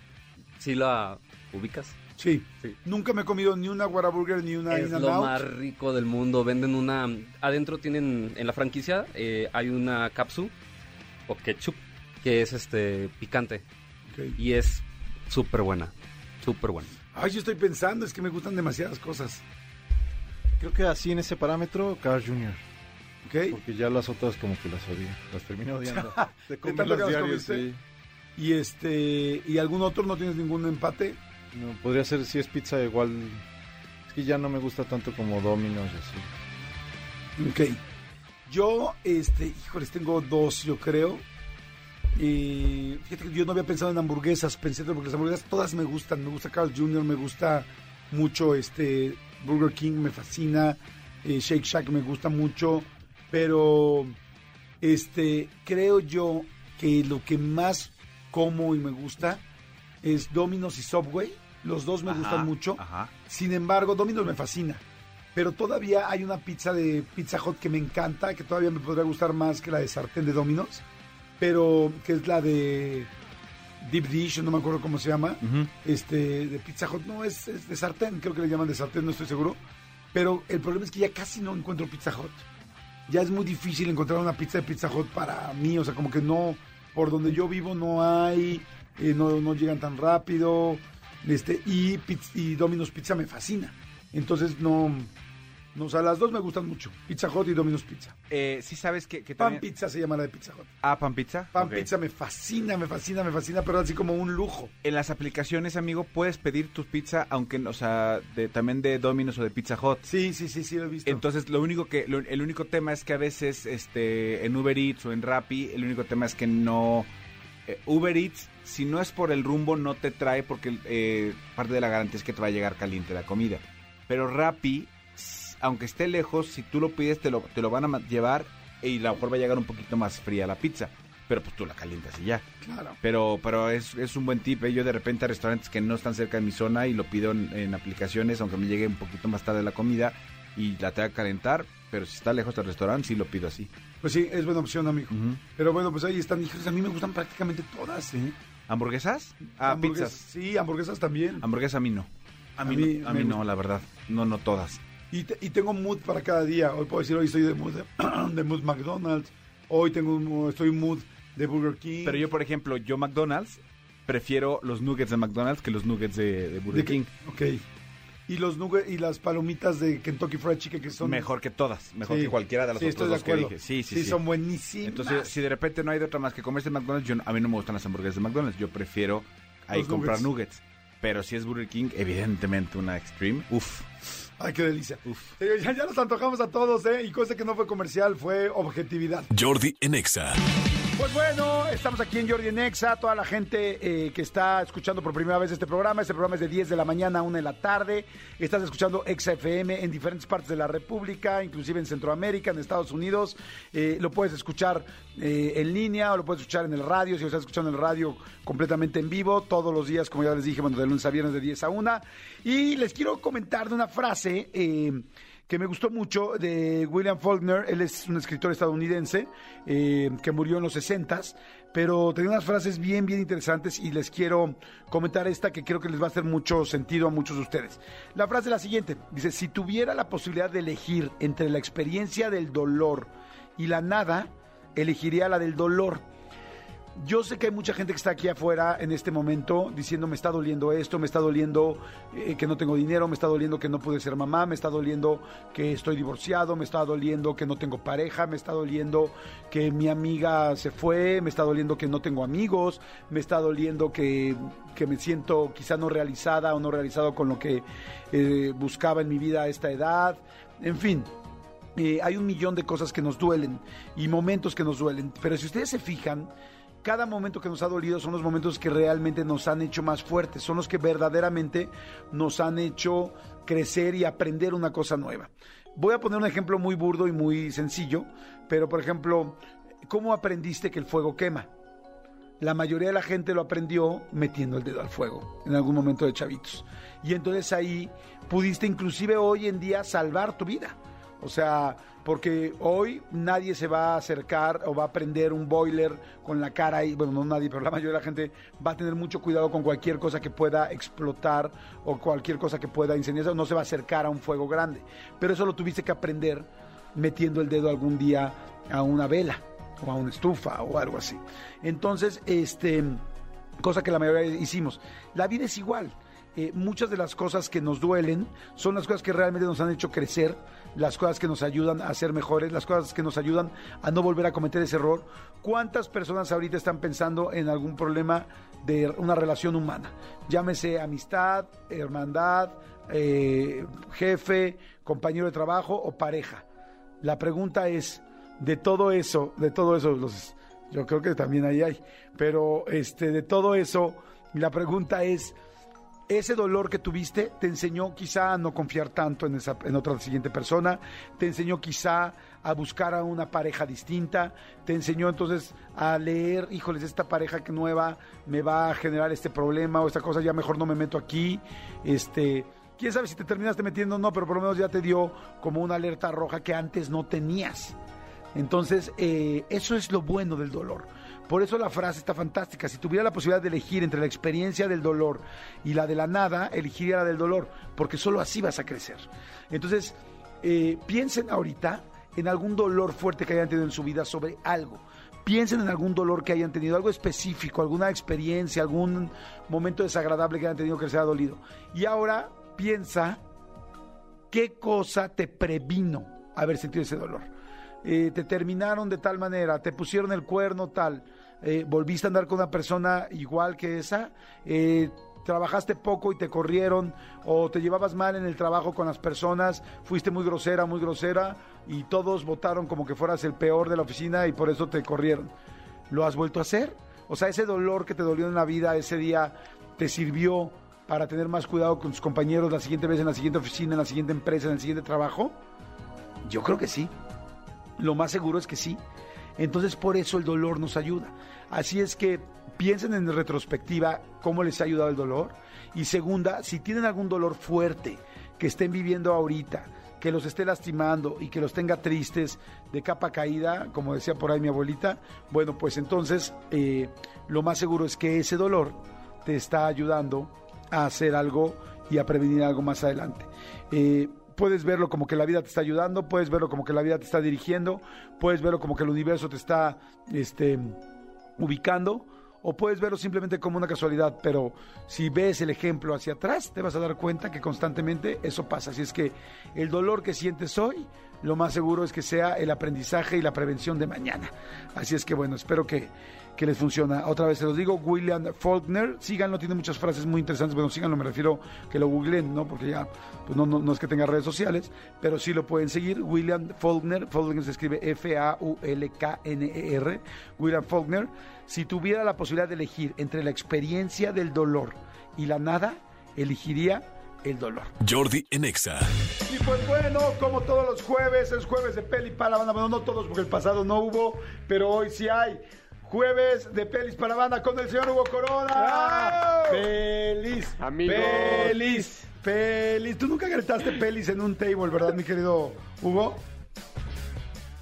¿Sí la ubicas? Sí. Sí. Nunca me he comido ni una Whataburger ni una es In lo Out. más rico del mundo. Venden una... Adentro tienen, en la franquicia, eh, hay una capsu o ketchup que es este picante. Y es súper buena. Súper buena. Ay, yo estoy pensando, es que me gustan demasiadas cosas. Creo que así en ese parámetro, Carl Jr. ¿Ok? Porque ya las otras como que las odia. Las termino odiando. Que comerlas las diarios, sí. Y este, ¿y algún otro no tienes ningún empate? No, podría ser, si es pizza, igual... Es que ya no me gusta tanto como Domino's y así. Ok. Yo, este, híjoles, tengo dos, yo creo. Y fíjate que yo no había pensado en hamburguesas, pensé porque las hamburguesas todas me gustan. Me gusta Carl Jr., me gusta mucho este Burger King, me fascina. eh, Shake Shack me gusta mucho. Pero, este, creo yo que lo que más como y me gusta es Domino's y Subway. Los dos me Ajá, gustan mucho. Ajá. Sin embargo, Domino's me fascina. Pero todavía hay una pizza de Pizza Hut que me encanta, que todavía me podría gustar más que la de sartén de Domino's. Pero que es la de Deep Dish, no me acuerdo cómo se llama. Ujú. Este, de Pizza Hut, no, es, es de sartén, creo que le llaman de sartén, no estoy seguro. Pero el problema es que ya casi no encuentro Pizza Hut. Ya es muy difícil encontrar una pizza de Pizza Hut para mí, o sea, como que no, por donde yo vivo no hay, eh, no, no llegan tan rápido. Este, y, y Domino's Pizza me fascina. Entonces no, No, o sea, las dos me gustan mucho. Pizza Hut y Domino's Pizza. Eh, sí sabes que, que Pan también... Pizza se llama la de Pizza Hut. Ah, pan pizza. Pan Ok. Pizza me fascina, me fascina, me fascina, pero así como un lujo. En las aplicaciones, amigo, puedes pedir tu pizza, aunque, o sea, de, también de Domino's o de Pizza Hut. Sí, sí, sí, sí, lo he visto. Entonces, lo único que, lo- el único tema es que a veces, este, en Uber Eats o en Rappi, el único tema es que no, eh, Uber Eats, si no es por el rumbo, no te trae porque eh, parte de la garantía es que te va a llegar caliente la comida. Pero Rappi, aunque esté lejos, si tú lo pides, te lo, te lo van a llevar y a lo mejor va a llegar un poquito más fría la pizza. Pero pues tú la calientas y ya. Claro. Pero, pero es, es un buen tip. ¿eh? Yo de repente a restaurantes que no están cerca de mi zona y lo pido en, en aplicaciones, aunque me llegue un poquito más tarde la comida y la tenga que calentar. Pero si está lejos del restaurante, sí lo pido así. Pues sí, es buena opción, amigo. Pero bueno, pues ahí están. Híjoles, a mí me gustan prácticamente todas, ¿eh? ¿Hamburguesas? Ah, Hamburguesas- pizzas. Sí, hamburguesas también. Hamburguesa a mí no. A mí, A mí no, a mí no, la verdad. No, no todas. Y, te- y tengo mood para cada día. Hoy puedo decir, hoy estoy de mood de, mood McDonald's. Hoy tengo un estoy mood de Burger King. Pero yo, por ejemplo, yo McDonald's, prefiero los nuggets de McDonald's que los nuggets de, de Burger De King. que- Ok. Y los nuggets y las palomitas de Kentucky Fried Chicken que son... Mejor que todas. Mejor Sí. que cualquiera de las Sí, otras dos que dije. Sí, sí, sí. son buenísimas. Entonces, si de repente no hay de otra más que comerse en McDonald's, yo, a mí no me gustan las hamburguesas de McDonald's. Yo prefiero ahí Los comprar nuggets. Pero si es Burger King, evidentemente una Extreme. Uf, Ay, qué delicia. uf. Señor, Ya, ya nos antojamos a todos, ¿eh? Y cosa que no fue comercial, fue objetividad. Jordi en Exa. Pues bueno, estamos aquí en Jordi en Exa, toda la gente eh, que está escuchando por primera vez este programa. Este programa es de 10 de la mañana a 1 de la tarde. Estás escuchando Exa FM en diferentes partes de la República, inclusive en Centroamérica, en Estados Unidos. Eh, lo puedes escuchar eh, en línea o lo puedes escuchar en el radio, si lo estás escuchando en el radio completamente en vivo, todos los días, como ya les dije, bueno, de lunes a viernes de 10 a 1. Y les quiero comentar de una frase... que me gustó mucho de William Faulkner. Él es un escritor estadounidense eh, que murió en los 60 pero tenía unas frases bien, bien interesantes y les quiero comentar esta que creo que les va a hacer mucho sentido a muchos de ustedes. La frase es la siguiente. Dice, si tuviera la posibilidad de elegir entre la experiencia del dolor y la nada, elegiría la del dolor. Yo sé que hay mucha gente que está aquí afuera en este momento diciendo me está doliendo esto, me está doliendo eh, que no tengo dinero, me está doliendo que no pude ser mamá, me está doliendo que estoy divorciado, me está doliendo que no tengo pareja, me está doliendo que mi amiga se fue, me está doliendo que no tengo amigos, me está doliendo que, que me siento quizá no realizada o no realizado con lo que eh, buscaba en mi vida a esta edad, en fin. Eh, hay un millón de cosas que nos duelen y momentos que nos duelen, pero si ustedes se fijan, cada momento que nos ha dolido son los momentos que realmente nos han hecho más fuertes, son los que verdaderamente nos han hecho crecer y aprender una cosa nueva. Voy a poner un ejemplo muy burdo y muy sencillo, pero por ejemplo, ¿cómo aprendiste que el fuego quema? La mayoría de la gente lo aprendió metiendo el dedo al fuego en algún momento de chavitos. Y entonces ahí pudiste inclusive hoy en día salvar tu vida. O sea, porque hoy nadie se va a acercar o va a prender un boiler con la cara ahí, bueno, no nadie, pero la mayoría de la gente va a tener mucho cuidado con cualquier cosa que pueda explotar o cualquier cosa que pueda incendiarse, no se va a acercar a un fuego grande. Pero eso lo tuviste que aprender metiendo el dedo algún día a una vela o a una estufa o algo así. Entonces, este, cosa que la mayoría hicimos. La vida es igual. Eh, muchas de las cosas que nos duelen son las cosas que realmente nos han hecho crecer, las cosas que nos ayudan a ser mejores, las cosas que nos ayudan a no volver a cometer ese error. ¿Cuántas personas ahorita están pensando en algún problema de una relación humana? Llámese amistad, hermandad, eh, jefe, compañero de trabajo o pareja. La pregunta es, de todo eso, de todo eso, yo creo que también ahí hay, pero este, de todo eso, la pregunta es, ese dolor que tuviste te enseñó quizá a no confiar tanto en, esa, en otra siguiente persona, te enseñó quizá a buscar a una pareja distinta, te enseñó entonces a leer, híjoles, esta pareja que nueva me va a generar este problema o esta cosa, ya mejor no me meto aquí, este, quién sabe si te terminaste metiendo o no, pero por lo menos ya te dio como una alerta roja que antes no tenías. Entonces, eh, eso es lo bueno del dolor. Por eso la frase está fantástica. Si tuviera la posibilidad de elegir entre la experiencia del dolor y la de la nada, elegiría la del dolor, porque solo así vas a crecer. Entonces, eh, piensen ahorita en algún dolor fuerte que hayan tenido en su vida sobre algo. Piensen en algún dolor que hayan tenido, algo específico, alguna experiencia, algún momento desagradable que hayan tenido que les haya dolido. Y ahora piensa ¿qué cosa te previno haber sentido ese dolor? Eh, te terminaron de tal manera, te pusieron el cuerno tal, eh, volviste a andar con una persona igual que esa, eh, trabajaste poco y te corrieron, o te llevabas mal en el trabajo con las personas, fuiste muy grosera, muy grosera, y todos votaron como que fueras el peor de la oficina y por eso te corrieron. ¿Lo has vuelto a hacer? O sea, ese dolor que te dolió en la vida ese día te sirvió para tener más cuidado con tus compañeros la siguiente vez en la siguiente oficina, en la siguiente empresa, en el siguiente trabajo. Yo creo que sí. Lo más seguro es que sí. Entonces por eso el dolor nos ayuda. Así es que piensen en retrospectiva cómo les ha ayudado el dolor. Y segunda, si tienen algún dolor fuerte que estén viviendo ahorita, que los esté lastimando y que los tenga tristes de capa caída, como decía por ahí mi abuelita, bueno, pues entonces eh, lo más seguro es que ese dolor te está ayudando a hacer algo y a prevenir algo más adelante. Eh, puedes verlo como que la vida te está ayudando, puedes verlo como que la vida te está dirigiendo, puedes verlo como que el universo te está este, ubicando, o puedes verlo simplemente como una casualidad, pero si ves el ejemplo hacia atrás, te vas a dar cuenta que constantemente eso pasa. Así es que el dolor que sientes hoy, lo más seguro es que sea el aprendizaje y la prevención de mañana. Así es que bueno, espero que, que les funciona. Otra vez se los digo, William Faulkner, síganlo, tiene muchas frases muy interesantes. Bueno, síganlo, me refiero que lo googleen, ¿no? Porque ya, pues no, no, no es que tenga redes sociales, pero sí lo pueden seguir. William Faulkner, Faulkner se escribe F-A-U-L-K-N-E-R, William Faulkner. Si tuviera la posibilidad de elegir entre la experiencia del dolor y la nada, elegiría el dolor. Jordi en Exa. Y pues bueno, como todos los jueves, es jueves de peli para la banda. Bueno, no todos porque el pasado no hubo, pero hoy sí hay. Jueves de pelis para banda con el señor Hugo Corona. Feliz. Amigos. Feliz. Feliz. Tú nunca gritaste pelis en un table, ¿verdad, mi querido Hugo?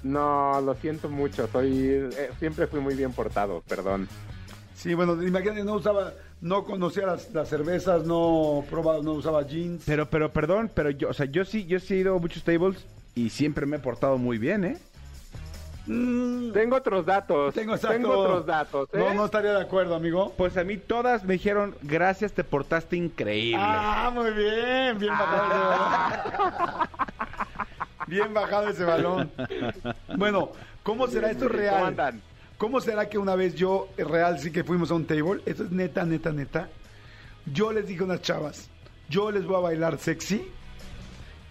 No, lo siento mucho. Soy eh, siempre fui muy bien portado, perdón. Sí, bueno, imagínate, no usaba, no conocía las, las cervezas, no probaba, no usaba jeans. Pero, pero, perdón, pero yo, o sea, yo sí, yo sí he ido a muchos tables y siempre me he portado muy bien, ¿eh? Mm, Tengo otros datos. tengo, exacto. otros datos. ¿eh? No, no estaría de acuerdo, amigo. Pues a mí todas me dijeron, gracias, te portaste increíble. Ah, muy bien, bien bajado ese balón. Bien bajado ese balón. Bueno, ¿cómo será esto ¿Cómo real? andan? ¿Cómo será que una vez yo, real, sí que fuimos a un table? Esto es neta, neta, neta. Yo les dije a unas chavas, yo les voy a bailar sexy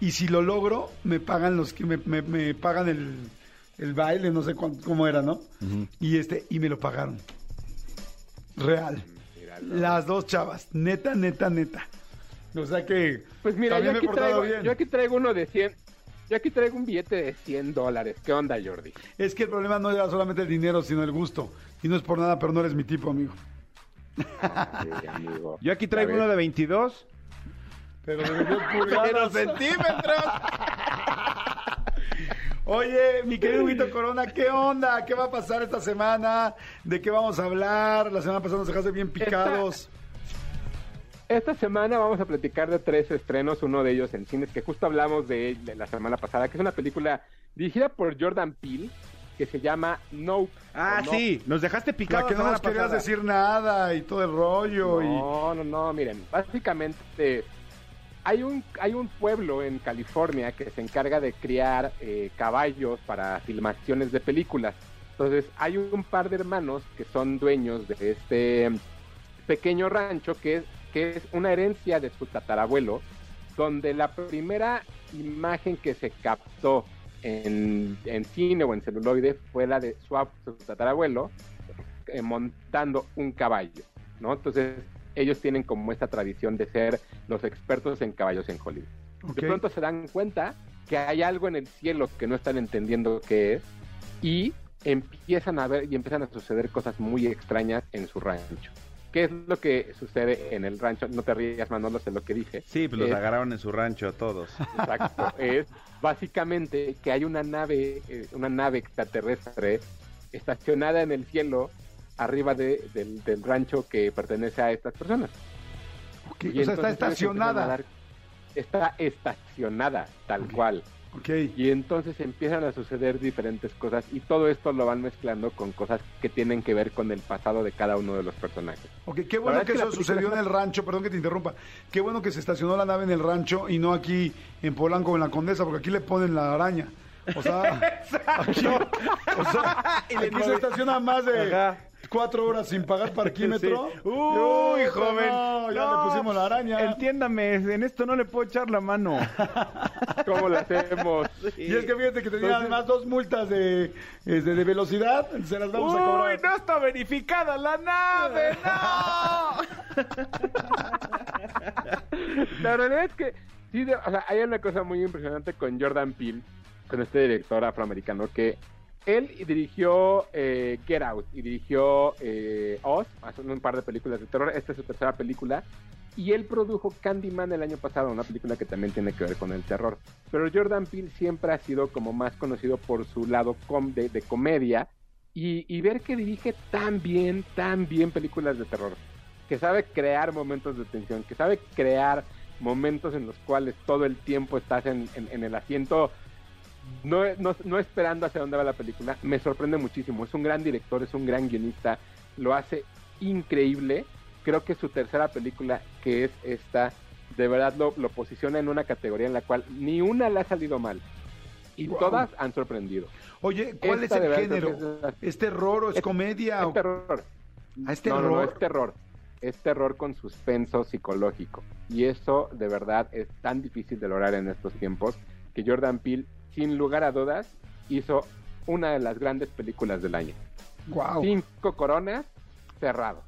y si lo logro, me pagan los que me, me- me pagan el, el baile, no sé cuán- cómo era, ¿no? Y este, y me lo pagaron. Real. Las dos chavas, neta, neta, neta. O sea que Pues mira, yo aquí, traigo, bien. yo aquí traigo uno de 100. Yo aquí traigo un billete de 100 dólares. ¿Qué onda, Jordi? Es que el problema no era solamente el dinero, sino el gusto. Y no es por nada, pero no eres mi tipo, amigo. Sí, amigo. Yo aquí traigo uno de 22. Pero de 22 pulgadas. centímetros. Oye, mi querido Huguito Corona, ¿qué onda? ¿Qué va a pasar esta semana? ¿De qué vamos a hablar? La semana pasada nos dejaste bien picados. Esta semana vamos a platicar de tres estrenos, uno de ellos en cines, que justo hablamos de la semana pasada, que es una película dirigida por Jordan Peele, que se llama Nope. Ah, No. sí, nos dejaste picados que no nos querías pasada. decir nada y todo el rollo. y No, no, no, miren, básicamente hay un, hay un pueblo en California que se encarga de criar eh, caballos para filmaciones de películas. Entonces hay un par de hermanos que son dueños de este pequeño rancho que es, que es una herencia de su tatarabuelo, donde la primera imagen que se captó en, en cine o en celuloide fue la de su, su tatarabuelo eh, montando un caballo, ¿no? Entonces ellos tienen como esta tradición de ser los expertos en caballos en Hollywood. Ok. De pronto se dan cuenta que hay algo en el cielo que no están entendiendo qué es y empiezan a ver y empiezan a suceder cosas muy extrañas en su rancho. ¿Qué es lo que sucede en el rancho? No te rías, Manolo, sé lo que dije. Sí, pues los Es- agarraron en su rancho a todos. Exacto. es básicamente que hay una nave, eh, una nave extraterrestre estacionada en el cielo arriba de- del, del rancho que pertenece a estas personas. Y O sea, está estacionada. dar- está estacionada, tal cual. Ok. Y entonces empiezan a suceder diferentes cosas y todo esto lo van mezclando con cosas que tienen que ver con el pasado de cada uno de los personajes. Ok, qué bueno que es que eso sucedió en el rancho, perdón que te interrumpa. Qué bueno que se estacionó la nave en el rancho y no aquí en Polanco o en la Condesa, porque aquí le ponen la araña. O sea, aquí, o sea, aquí se estaciona más de. Cuatro horas sin pagar parquímetro. Sí. Uy, joven. no, ya No, le pusimos la araña. Entiéndame, en esto no le puedo echar la mano. ¿Cómo lo hacemos? Y es que fíjate que tenía Entonces- además dos multas de, este, de velocidad, se las vamos a Uy, cobrar. no está verificada la nave, no. La realidad es que sí, o sea, hay una cosa muy impresionante con Jordan Peele, con este director afroamericano, que él dirigió eh, Get Out y dirigió eh, Oz, hace un par de películas de terror. Esta es su tercera película. Y él produjo Candyman el año pasado, una película que también tiene que ver con el terror. Pero Jordan Peele siempre ha sido como más conocido por su lado com- de, de comedia. Y, y ver que dirige tan bien, tan bien películas de terror. Que sabe crear momentos de tensión, que sabe crear momentos en los cuales todo el tiempo estás en, en- en el asiento, no, no, no esperando hacia dónde va la película, me sorprende muchísimo. Es un gran director, es un gran guionista, lo hace increíble. Creo que su tercera película, que es esta, de verdad lo, lo posiciona en una categoría en la cual ni una le ha salido mal. Y todas han sorprendido. Oye, ¿cuál Esta es el género? es la- ¿Es terror o es, Es- comedia? Es o- terror. Ah, ¿es No, no, no, terror? es terror. Es terror con suspenso psicológico. Y eso, de verdad, es tan difícil de lograr en estos tiempos que Jordan Peele, sin lugar a dudas, hizo una de las grandes películas del año. Guau. Cinco coronas, cerrado.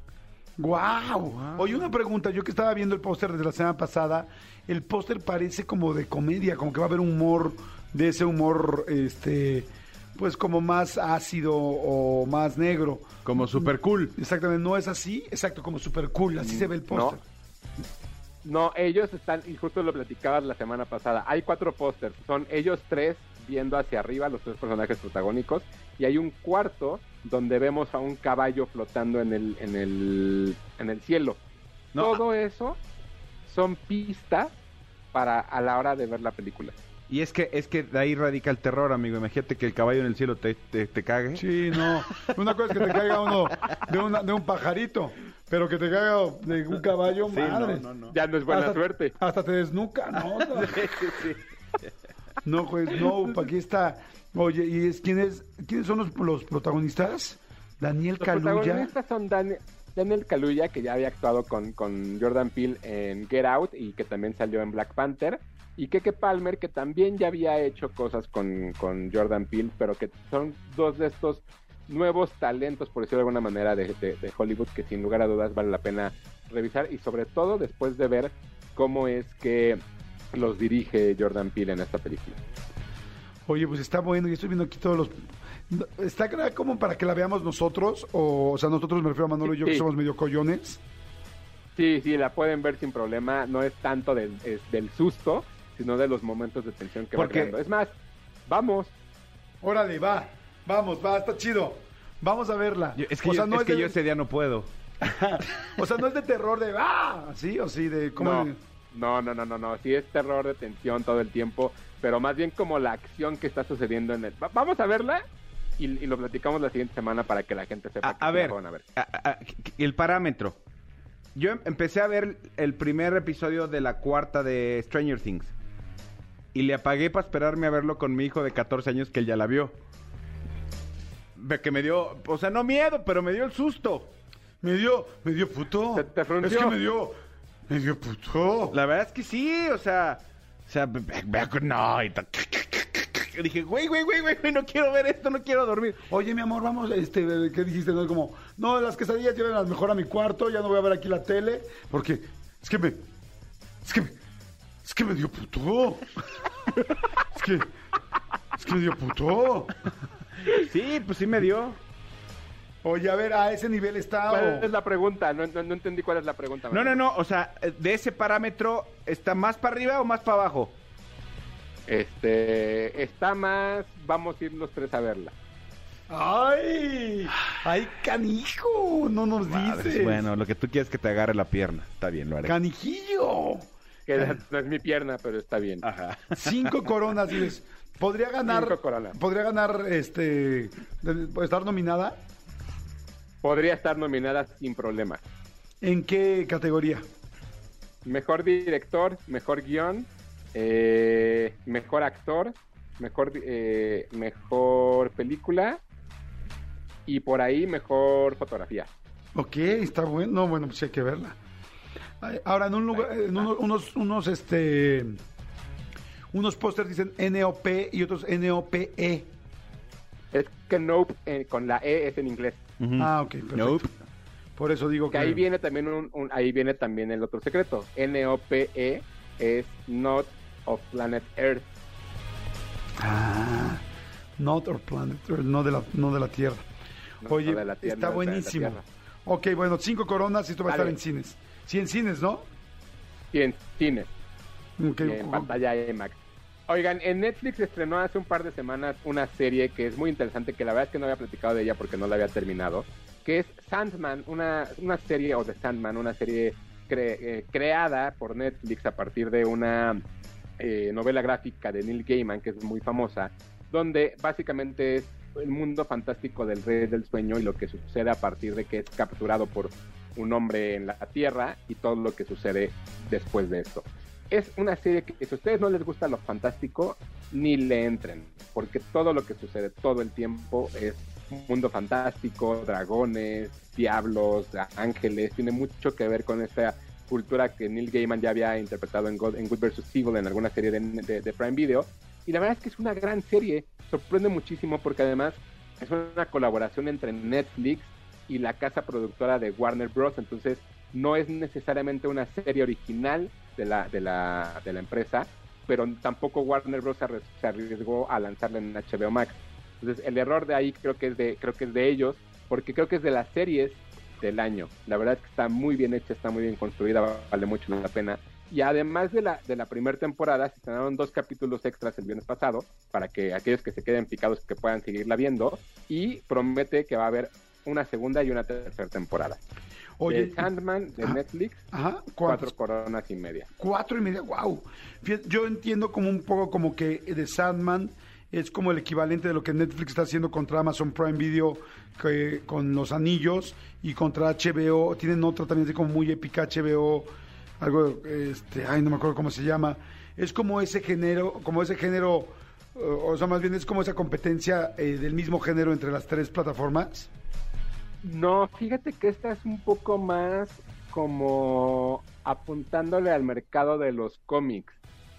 ¡Guau! Oye, una pregunta. Yo que estaba viendo el póster desde la semana pasada, el póster parece como de comedia, como que va a haber humor, de ese humor, este, pues como más ácido o más negro. Como super cool. Exactamente, ¿no es así? Exacto, como super cool, así se ve el póster. No, ellos están, y justo lo platicabas la semana pasada, hay cuatro pósters, son ellos tres viendo hacia arriba, los tres personajes protagónicos, y hay un cuarto donde vemos a un caballo flotando en el, en el, en el cielo. No. Todo eso son pistas para a la hora de ver la película. Y es que es que de ahí radica el terror, amigo. Imagínate que el caballo en el cielo te, te, te cague. Sí, no. Una cosa es que te caiga uno de, una- de un pajarito, pero que te caiga de un caballo, Sí, madre. no, no, no. Ya no es buena hasta, suerte. Hasta te desnuca, ¿no? No, pues no, aquí está. Oye, ¿y es quién es quiénes son los, los protagonistas? Daniel Los Kaluuya. protagonistas son Dan- Daniel Kaluuya, que ya había actuado con, con Jordan Peele en Get Out y que también salió en Black Panther. Y Keke Palmer, que también ya había hecho cosas con, con Jordan Peele, pero que son dos de estos nuevos talentos, por decirlo de alguna manera, de, de- de Hollywood, que sin lugar a dudas vale la pena revisar. Y sobre todo después de ver cómo es que los dirige Jordan Peele en esta película. Oye, pues está bueno, y estoy viendo aquí todos los... ¿Está como para que la veamos nosotros? O, o sea, nosotros me refiero a Manolo y yo que somos medio collones. Sí, sí, la pueden ver sin problema. No es tanto del, es del susto, sino de los momentos de tensión que va creando. Es más, vamos. Órale, va, vamos, va, está chido. Vamos a verla. Yo- es que, o sea, yo, no es es que de- yo ese día no puedo. o sea, no es de terror de ¡ah! ¿Sí? O sí, de cómo... No, no, no, no, no, no. Sí es terror de tensión todo el tiempo, pero más bien como la acción que está sucediendo en el... Va- vamos a verla y, y lo platicamos la siguiente semana para que la gente sepa A, que a ver, van a ver. a- a- el parámetro. Yo em- empecé a ver el primer episodio de la cuarta de Stranger Things. Y le apagué para esperarme a verlo con mi hijo de 14 años que él ya la vio. Que me dio, o sea, no miedo, pero me dio el susto. Me dio, me dio puto. ¿Te- te es que me dio, me dio puto. La verdad es que sí, o sea, o sea, no, y ta- dije, güey, güey, güey, güey, no quiero ver esto, no quiero dormir. Oye, mi amor, vamos, este, ¿qué dijiste? No, como, no, las quesadillas llévenlas mejor a mi cuarto, ya no voy a ver aquí la tele, porque es que me, es que me, es que me dio puto. es que, es que me dio puto. Sí, pues sí me dio. Oye, a ver, a ese nivel está. ¿Cuál o- es la pregunta? No, no, no entendí cuál es la pregunta. No, no, no, o sea, de ese parámetro, ¿está más para arriba o más para abajo? Este, está más... Vamos a ir los tres a verla. ¡Ay! ¡Ay, canijo! No nos Madres, dices. bueno, lo que tú quieres que te agarre la pierna. Está bien, lo haré. ¡Canijillo! Que no es mi pierna, pero está bien. Ajá. Cinco coronas, dices. ¿Podría ganar, podría ganar, este, de- estar nominada? Podría estar nominada sin problema. ¿En qué categoría? Mejor director, mejor guion, eh, mejor actor, mejor, eh, mejor película y por ahí mejor fotografía. Ok, está bueno. No, bueno, pues hay que verla. Ahora, en un lugar, en uno- unos, unos, este, unos pósters dicen NOP y otros NOPE. Es que Nope eh, con la E es en inglés. Ah, ok, perfecto. Nope. Por eso digo que... Que ahí viene también un, un- ahí viene también el otro secreto. NOPE E es Not of Planet Earth. Ah, not our planet, Earth, no de la, no de la Tierra. No, Oye, no de la Tierra, está no de la buenísimo. Tierra. ok, bueno, cinco coronas y esto va a estar en cines. Sí, en cines, ¿no? Y en cine. Ok, y en pantalla IMAX. Oigan, en Netflix estrenó hace un par de semanas una serie que es muy interesante, que la verdad es que no había platicado de ella porque no la había terminado, que es Sandman, una, una serie, o de Sandman, una serie cre- eh, creada por Netflix a partir de una eh, novela gráfica de Neil Gaiman, que es muy famosa, donde básicamente es el mundo fantástico del rey del sueño y lo que sucede a partir de que es capturado por un hombre en la Tierra y todo lo que sucede después de esto. Es una serie que si a ustedes no les gusta lo fantástico, ni le entren, porque todo lo que sucede todo el tiempo es un mundo fantástico, dragones, diablos, ángeles, tiene mucho que ver con esta cultura que Neil Gaiman ya había interpretado en God, en Good vs. Evil en alguna serie de, de- de Prime Video. Y la verdad es que es una gran serie, sorprende muchísimo porque además es una colaboración entre Netflix y la casa productora de Warner Bros. Entonces no es necesariamente una serie original de la, de la, de la empresa, pero tampoco Warner Bros. se arri- se arriesgó a lanzarla en HBO Max. Entonces el error de ahí creo que es de, creo que es de ellos, porque creo que es de las series del año. La verdad es que está muy bien hecha, está muy bien construida, vale mucho la pena. Y además de la, de la primera temporada, se estrenaron dos capítulos extras el viernes pasado, para que aquellos que se queden picados que puedan seguirla viendo, y promete que va a haber una segunda y una tercera temporada. Oye, de Sandman de Ajá. Netflix, Ajá, cuatro coronas y media. Cuatro y media, wow. Fíjate, yo entiendo como un poco como que The Sandman es como el equivalente de lo que Netflix está haciendo contra Amazon Prime Video que, con los anillos y contra HBO. Tienen otra también así como muy épica HBO, algo, este, ay, no me acuerdo cómo se llama. Es como ese género, como ese género, o sea, más bien es como esa competencia eh, del mismo género entre las tres plataformas. No, fíjate que esta es un poco más como apuntándole al mercado de los cómics.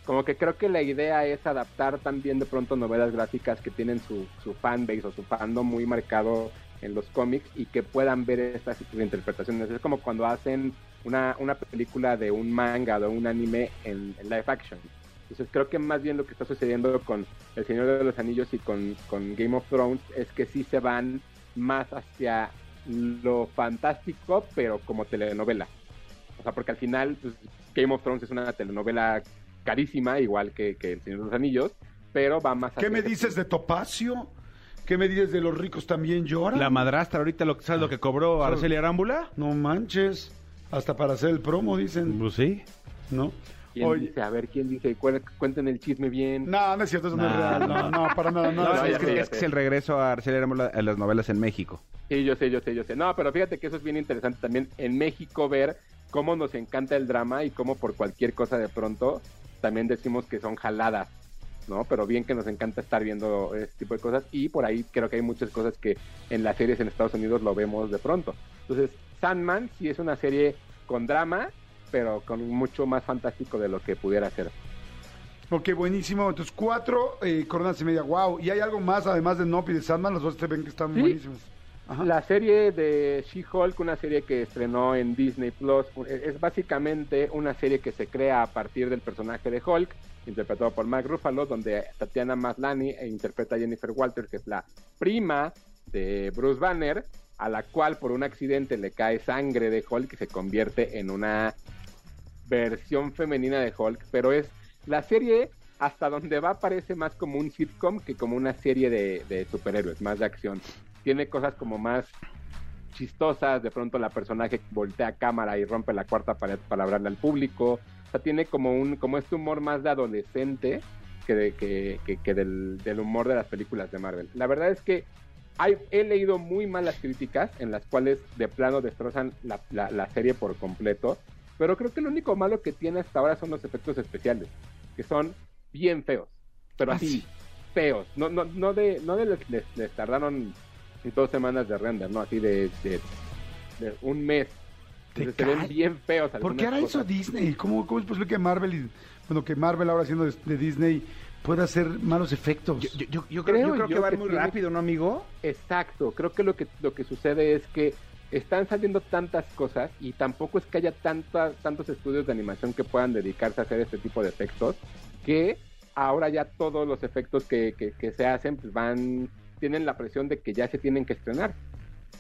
Como que creo que la idea es adaptar también de pronto novelas gráficas que tienen su, su fanbase o su fandom muy marcado en los cómics y que puedan ver estas interpretaciones. Es como cuando hacen una, una película de un manga o de un anime en, en live action. Entonces creo que más bien lo que está sucediendo con El Señor de los Anillos y con, con Game of Thrones es que sí se van más hacia lo fantástico, pero como telenovela. O sea, porque al final pues, Game of Thrones es una telenovela carísima, igual que, que El Señor de los Anillos, pero va más ¿Qué hacia me dices de Topacio? ¿Qué me dices de los ricos también lloran? La madrastra ahorita, lo, ¿sabes lo que cobró Araceli Arámbula? No manches, hasta para hacer el promo dicen, Pues sí. ¿no? ¿Quién Oye, dice? A ver, ¿quién dice? Cuenten el chisme bien. no, no es cierto, eso no, es real, no, no, para nada, no, No, es, es que, es que es el regreso a Arámbula en las novelas en México. Sí, yo sé, yo sé, yo sé. No, pero fíjate que eso es bien interesante también en México ver cómo nos encanta el drama y cómo por cualquier cosa de pronto también decimos que son jaladas, ¿no? Pero bien que nos encanta estar viendo este tipo de cosas y por ahí creo que hay muchas cosas que en las series en Estados Unidos lo vemos de pronto. Entonces, Sandman sí es una serie con drama, pero con mucho más fantástico de lo que pudiera ser. Ok, buenísimo. Entonces, cuatro eh, coronas y media. Wow. ¿Y hay algo más además de Nope y de Sandman? Los dos te ven que están Sí. buenísimos. Ajá. La serie de She-Hulk, una serie que estrenó en Disney Plus, es básicamente una serie que se crea a partir del personaje de Hulk, interpretado por Mark Ruffalo, donde Tatiana Maslany e interpreta a Jennifer Walters, que es la prima de Bruce Banner, a la cual por un accidente le cae sangre de Hulk y se convierte en una versión femenina de Hulk, pero es la serie hasta donde va parece más como un sitcom que como una serie de, superhéroes, más de acción. Tiene cosas como más chistosas, de pronto la personaje voltea a cámara y rompe la cuarta pared para hablarle al público, O sea, tiene como un como este humor más de adolescente que, de- que, que- que del, del humor de las películas de Marvel. La verdad es que hay, he leído muy malas críticas en las cuales de plano destrozan la, la- la serie por completo, pero creo que lo único malo que tiene hasta ahora son los efectos especiales, que son bien feos, pero Ah, así, sí. feos. No, no, no de, no de les, les- les tardaron dos semanas de render, no, así de, de- de un mes. ¿Te Entonces, se ven bien feos. ¿Por qué hará eso cosas. Disney? ¿Cómo, ¿Cómo es posible que Marvel, y, bueno, que Marvel ahora siendo de, de Disney pueda hacer malos efectos? Yo, yo- yo- yo creo, Creo yo creo que va que muy tiene- rápido, ¿no, amigo? Exacto, creo que lo que lo que sucede es que están saliendo tantas cosas y tampoco es que haya tanta, tantos estudios de animación que puedan dedicarse a hacer este tipo de efectos que ahora ya todos los efectos que, que- se hacen pues van tienen la presión de que ya se tienen que estrenar.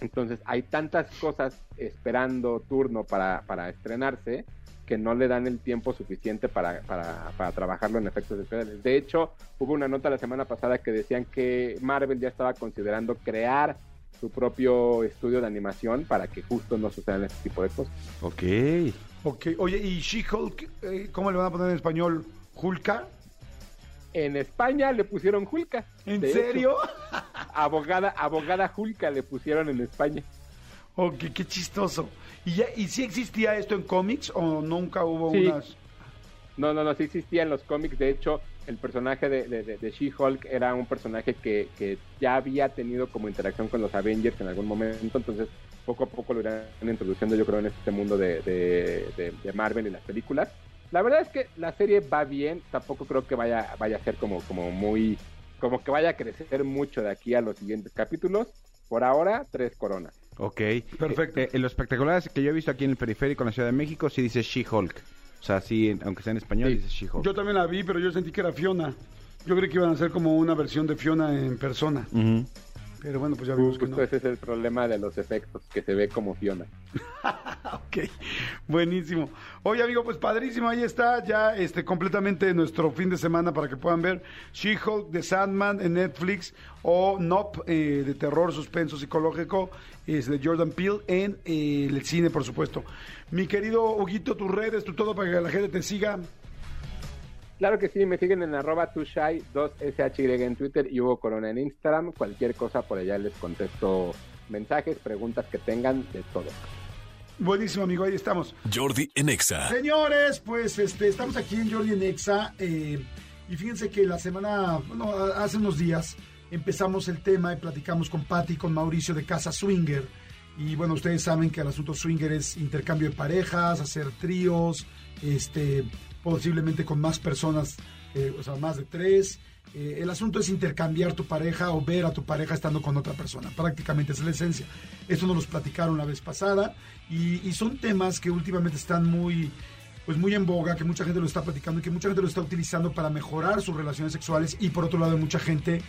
Entonces hay tantas cosas esperando turno para, para estrenarse que no le dan el tiempo suficiente para, para, para trabajarlo en efectos especiales. De hecho, hubo una nota la semana pasada que decían que Marvel ya estaba considerando crear su propio estudio de animación para que justo no sucedan este tipo de cosas. Ok. Ok, oye, ¿y She-Hulk, eh, cómo le van a poner en español? ¿Hulka? En España le pusieron Julka. ¿En hecho, serio? abogada, abogada Julka le pusieron en España. Ok, qué chistoso. ¿Y, ya, ¿Y si existía esto en cómics o nunca hubo Sí. unas...? No, no, no, sí existía en los cómics. De hecho, el personaje de, de, de- de She-Hulk era un personaje que, que ya había tenido como interacción con los Avengers en algún momento. Entonces, poco a poco lo irán introduciendo, yo creo, en este mundo de, de- de- de Marvel y las películas. La verdad es que la serie va bien. Tampoco creo que vaya, vaya a ser como, como muy. Como que vaya a crecer mucho de aquí a los siguientes capítulos. Por ahora, tres coronas. Ok. Perfecto. Eh, eh, lo espectacular es que yo he visto aquí en el periférico en la Ciudad de México, sí dice She-Hulk. O sea, sí, aunque sea en español, Sí. dice She-Hulk. Yo también la vi, pero yo sentí que era Fiona. Yo creí que iban a hacer como una versión de Fiona en persona. Ujú. Pero bueno, pues ya vimos que Justo no. ese es el problema de los efectos, que se ve como Fiona. Ok, buenísimo. Oye, amigo, pues padrísimo, ahí está ya este completamente nuestro fin de semana para que puedan ver She-Hulk de Sandman en Netflix o Nope eh, de terror, suspenso psicológico es de Jordan Peele en eh, el cine, por supuesto. Mi querido Huguito, tus redes, tu todo para que la gente te siga. Claro que sí, me siguen en arroba tushai 2shy en Twitter y Hugo Corona en Instagram. Cualquier cosa por allá les contesto mensajes, preguntas que tengan, de todo. Buenísimo, amigo, ahí estamos. Jordi en Exa. Señores, pues este, estamos aquí en Jordi en Exa eh, y fíjense que la semana, bueno, hace unos días empezamos el tema y platicamos con Patty y con Mauricio de Casa Swinger. Y bueno, ustedes saben que el asunto swinger es intercambio de parejas, hacer tríos, este, posiblemente con más personas, eh, o sea, más de tres. Eh, el asunto es intercambiar tu pareja o ver a tu pareja estando con otra persona. Prácticamente es la esencia. Esto nos los platicaron la vez pasada y, y son temas que últimamente están muy, pues muy en boga, que mucha gente lo está platicando y que mucha gente lo está utilizando para mejorar sus relaciones sexuales y por otro lado mucha gente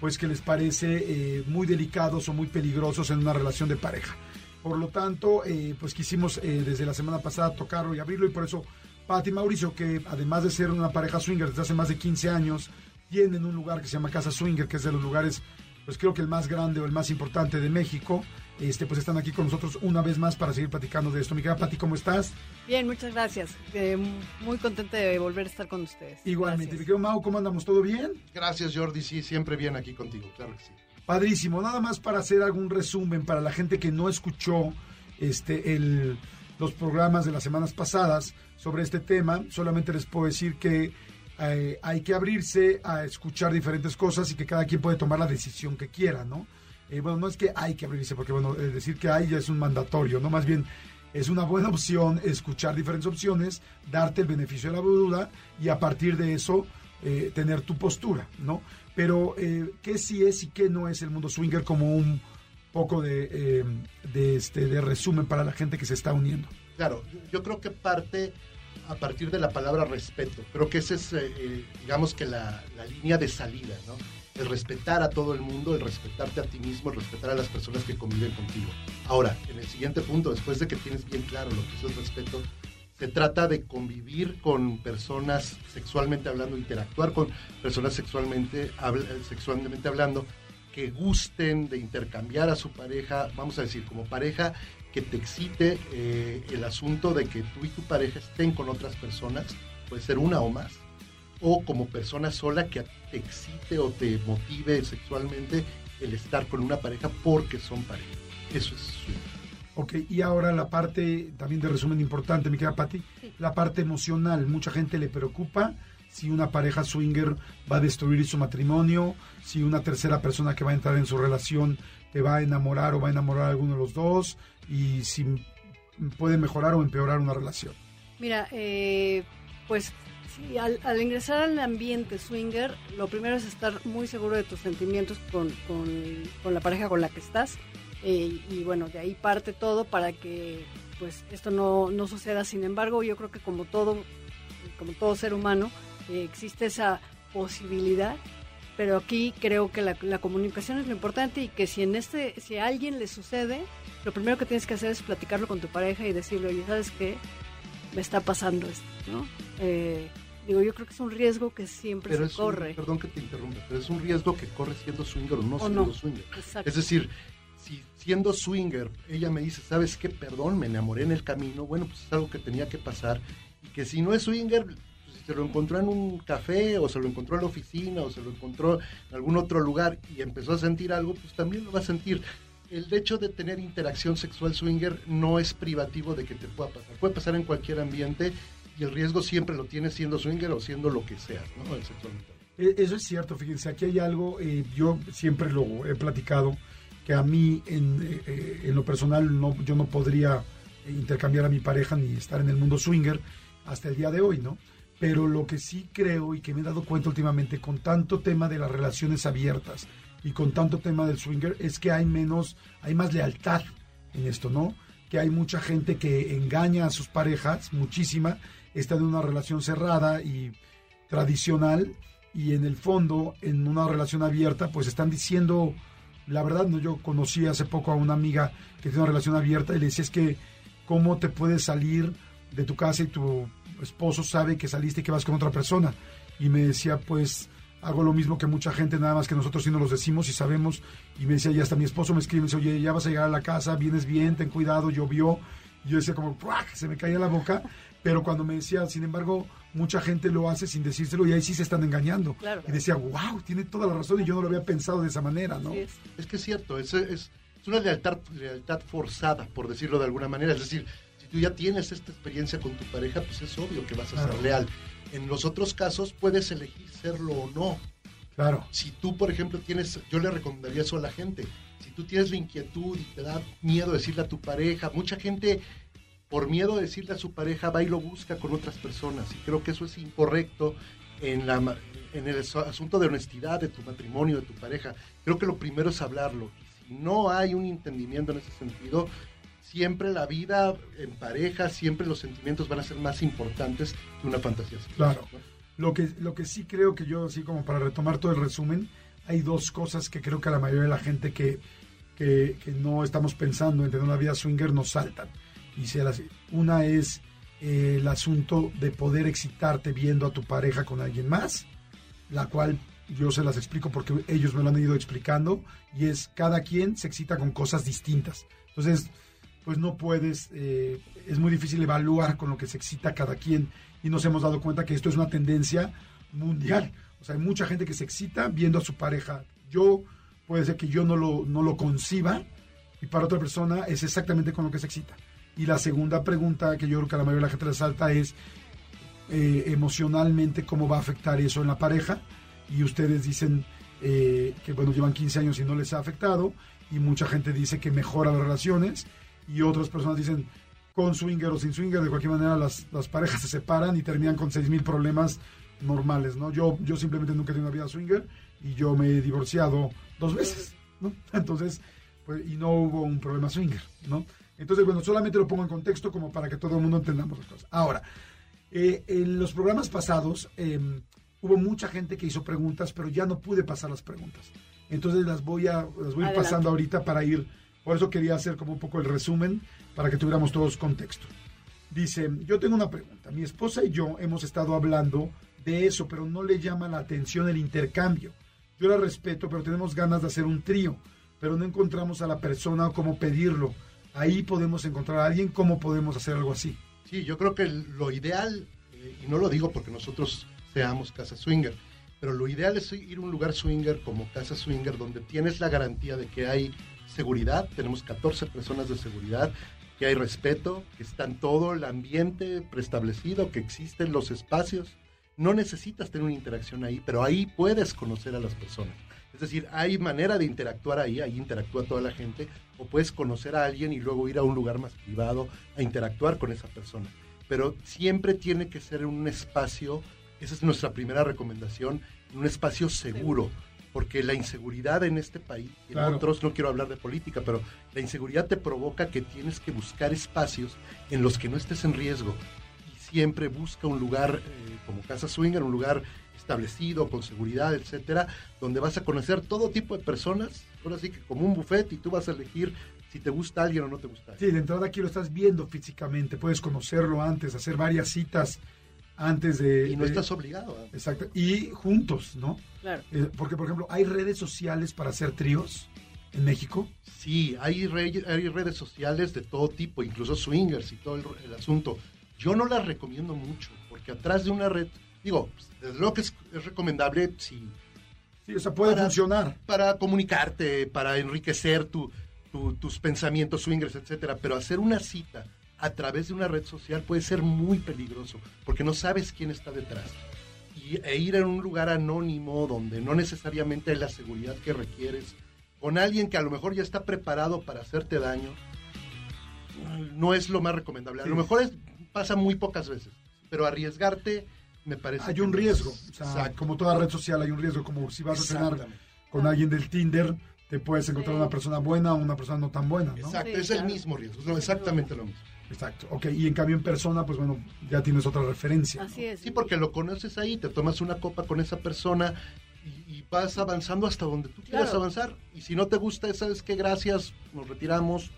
pues que les parece eh, muy delicados o muy peligrosos en una relación de pareja. Por lo tanto, eh, pues quisimos eh, desde la semana pasada tocarlo y abrirlo y por eso Pati y Mauricio, que además de ser una pareja swinger desde hace más de 15 años, tienen un lugar que se llama Casa Swinger, que es de los lugares, pues creo que el más grande o el más importante de México. Este, pues están aquí con nosotros una vez más para seguir platicando de esto. Mi querida Pati, ¿cómo estás? Bien, muchas gracias. Eh, muy contenta de volver a estar con ustedes. Igualmente. Mi querido Mau, ¿cómo andamos? ¿Todo bien? Gracias, Jordi. Sí, siempre bien aquí contigo, claro que sí. Padrísimo. Nada más para hacer algún resumen para la gente que no escuchó este, el, los programas de las semanas pasadas sobre este tema. Solamente les puedo decir que eh, hay que abrirse a escuchar diferentes cosas y que cada quien puede tomar la decisión que quiera, ¿no? Eh, bueno, no es que hay que abrirse, porque bueno, eh, decir que hay ya es un mandatorio, ¿no? Más bien es una buena opción escuchar diferentes opciones, darte el beneficio de la duda y a partir de eso tener tu postura, ¿no? Pero qué sí es y qué no es el mundo swinger como un poco de, eh, de, este, de resumen para la gente que se está uniendo. Claro, yo- creo que parte a partir de la palabra respeto. Creo que esa es, eh, eh, digamos que la, la línea de salida, ¿no? El respetar a todo el mundo, el respetarte a ti mismo, el respetar a las personas que conviven contigo. Ahora, en el siguiente punto, después de que tienes bien claro lo que es el respeto, se trata de convivir con personas sexualmente hablando, interactuar con personas sexualmente, habl- sexualmente hablando, que gusten de intercambiar a su pareja, vamos a decir, como pareja, que te excite eh, el asunto de que tú y tu pareja estén con otras personas, puede ser una o más, o como persona sola que te excite o te motive sexualmente el estar con una pareja porque son pareja. Eso es swinger. Ok, y ahora la parte también de resumen importante, mi querida Patti, la parte emocional. Mucha gente le preocupa si una pareja swinger va a destruir su matrimonio, si una tercera persona que va a entrar en su relación te va a enamorar o va a enamorar a alguno de los dos, y si puede mejorar o empeorar una relación. Mira, eh, pues sí, al, al ingresar al ambiente swinger, lo primero es estar muy seguro de tus sentimientos con, con, con la pareja con la que estás. Eh, y bueno, de ahí parte todo para que pues esto no, no suceda. Sin embargo, yo creo que como todo, como todo ser humano, existe esa posibilidad. Pero aquí creo que la, la comunicación es lo importante y que si en este, si a alguien le sucede, lo primero que tienes que hacer es platicarlo con tu pareja y decirle, oye, ¿sabes qué? Me está pasando esto, ¿no? Eh, digo, yo creo que es un riesgo que siempre Pero se es un- corre. perdón que te interrumpa, pero es un riesgo que corre siendo swinger o no O siendo no. swinger. Exacto. Es decir, si siendo swinger ella me dice, ¿sabes qué? Perdón, me enamoré en el camino, bueno, pues es algo que tenía que pasar. Y que si no es swinger, se lo encontró en un café, o se lo encontró en la oficina, o se lo encontró en algún otro lugar y empezó a sentir algo, pues también lo va a sentir. El hecho de tener interacción sexual swinger no es privativo de que te pueda pasar. Puede pasar en cualquier ambiente y el riesgo siempre lo tienes siendo swinger o siendo lo que seas, ¿no? Sexualmente. Eh, Eso es cierto, fíjense, aquí hay algo, eh, yo siempre lo he platicado, que a mí en, eh, eh, en lo personal no, yo no podría intercambiar a mi pareja ni estar en el mundo swinger hasta el día de hoy, ¿no? Pero lo que sí creo y que me he dado cuenta últimamente con tanto tema de las relaciones abiertas y con tanto tema del swinger es que hay menos, hay más lealtad en esto, ¿no? Que hay mucha gente que engaña a sus parejas, muchísima, está en una relación cerrada y tradicional y en el fondo, en una relación abierta, pues están diciendo, la verdad, no yo conocí hace poco a una amiga que tiene una relación abierta y le decía es que cómo te puedes salir de tu casa y tu esposo sabe que saliste y que vas con otra persona. Y me decía, pues hago lo mismo que mucha gente, nada más que nosotros sí nos los decimos y sabemos. Y me decía, y hasta mi esposo me escribe, me dice, oye, ya vas a llegar a la casa, vienes bien, ten cuidado, llovió. Y yo decía como, ¡puac! se me caía la boca. Pero cuando me decía, sin embargo, mucha gente lo hace sin decírselo y ahí sí se están engañando. Claro. Y decía, wow, tiene toda la razón y yo no lo había pensado de esa manera, ¿no? Es que es cierto, es, es, es una lealtad, lealtad forzada, por decirlo de alguna manera. Es decir, tú ya tienes esta experiencia con tu pareja, pues es obvio que vas a Claro. ser leal. En los otros casos puedes elegir serlo o no. Claro. Si tú, por ejemplo, tienes, yo le recomendaría eso a la gente. Si tú tienes la inquietud y te da miedo decirle a tu pareja, mucha gente por miedo a decirle a su pareja va y lo busca con otras personas. Y creo que eso es incorrecto en, la, en el asu- asunto de honestidad de tu matrimonio, de tu pareja. Creo que lo primero es hablarlo. Y si no hay un entendimiento en ese sentido, siempre la vida en pareja, siempre los sentimientos van a ser más importantes que una fantasía. Claro. Lo que, lo que sí creo que yo, así como para retomar todo el resumen, hay dos cosas que creo que a la mayoría de la gente que, que, que no estamos pensando en tener una vida swinger nos saltan. Y se las- una es eh, el asunto de poder excitarte viendo a tu pareja con alguien más, la cual yo se las explico porque ellos me lo han ido explicando, y es cada quien se excita con cosas distintas. Entonces, pues no puedes, eh, es muy difícil evaluar con lo que se excita cada quien y nos hemos dado cuenta que esto es una tendencia mundial. O sea, hay mucha gente que se excita viendo a su pareja. Yo, puede ser que yo no lo, no lo conciba y para otra persona es exactamente con lo que se excita. Y la segunda pregunta que yo creo que a la mayoría de la gente le salta es eh, emocionalmente cómo va a afectar eso en la pareja. Y ustedes dicen eh, que, bueno, llevan 15 años y no les ha afectado. Y mucha gente dice que mejora las relaciones. Y otras personas dicen, con swinger o sin swinger, de cualquier manera las, las parejas se separan y terminan con 6.000 problemas normales, ¿no? Yo, yo simplemente nunca he tenido una vida swinger y yo me he divorciado dos veces, ¿no? Entonces, pues, y no hubo un problema swinger, ¿no? Entonces, bueno, solamente lo pongo en contexto como para que todo el mundo entendamos las cosas. Ahora, eh, en los programas pasados eh, hubo mucha gente que hizo preguntas, pero ya no pude pasar las preguntas. Entonces las voy a, las voy Adelante. pasando ahorita para ir, por eso quería hacer como un poco el resumen, para que tuviéramos todos contexto. Dice, yo tengo una pregunta. Mi esposa y yo hemos estado hablando de eso, pero no le llama la atención el intercambio. Yo la respeto, pero tenemos ganas de hacer un trío, pero no encontramos a la persona o cómo pedirlo. ahí podemos encontrar a alguien, ¿cómo podemos hacer algo así? Sí, yo creo que lo ideal, eh, y no lo digo porque nosotros seamos casa swinger, pero lo ideal es ir a un lugar swinger como casa swinger donde tienes la garantía de que hay seguridad, tenemos 14 personas de seguridad, que hay respeto, que está en todo el ambiente preestablecido, que existen los espacios. No necesitas tener una interacción ahí, pero ahí puedes conocer a las personas. Es decir, hay manera de interactuar ahí, ahí interactúa toda la gente, o puedes conocer a alguien y luego ir a un lugar más privado a interactuar con esa persona. Pero siempre tiene que ser un espacio, esa es nuestra primera recomendación, en un espacio seguro, porque la inseguridad en este país, en Claro. otros no quiero hablar de política, pero la inseguridad te provoca que tienes que buscar espacios en los que no estés en riesgo. Y siempre busca un lugar eh, como Casa Swinger, un lugar establecido, con seguridad, etcétera, donde vas a conocer todo tipo de personas, ahora sí que como un buffet y tú vas a elegir si te gusta alguien o no te gusta alguien. Sí, de entrada aquí lo estás viendo físicamente, puedes conocerlo antes, hacer varias citas antes de... Y no de- estás obligado. ¿eh? Exacto, y juntos, ¿no? Claro. Eh, porque, por ejemplo, ¿hay redes sociales para hacer tríos en México? Sí, hay, re- hay redes sociales de todo tipo, incluso swingers y todo el, el asunto. Yo no las recomiendo mucho, porque atrás de una red, digo, desde luego que es, es recomendable si... Sí, o sea, puede funcionar. Para comunicarte, para enriquecer tu, tu- tus pensamientos swingers, etcétera, pero hacer una cita a través de una red social puede ser muy peligroso, porque no sabes quién está detrás. Y, e ir a un lugar anónimo donde no necesariamente hay la seguridad que requieres, con alguien que a lo mejor ya está preparado para hacerte daño, no es lo más recomendable. A lo mejor es- pasa muy pocas veces, pero arriesgarte me parece Hay que un no es- riesgo. O sea, Exacto. como toda red social hay un riesgo, como si vas a cenar con alguien del Tinder, te puedes encontrar una persona buena o una persona no tan buena, ¿no? Exacto, es el mismo riesgo, es exactamente lo mismo. Exacto, ok, y en cambio en persona, pues bueno, ya tienes otra referencia. Así es. Sí, porque lo conoces ahí, te tomas una copa con esa persona y, y vas avanzando hasta donde tú quieras Claro. avanzar. Y si no te gusta, sabes que gracias, nos retiramos,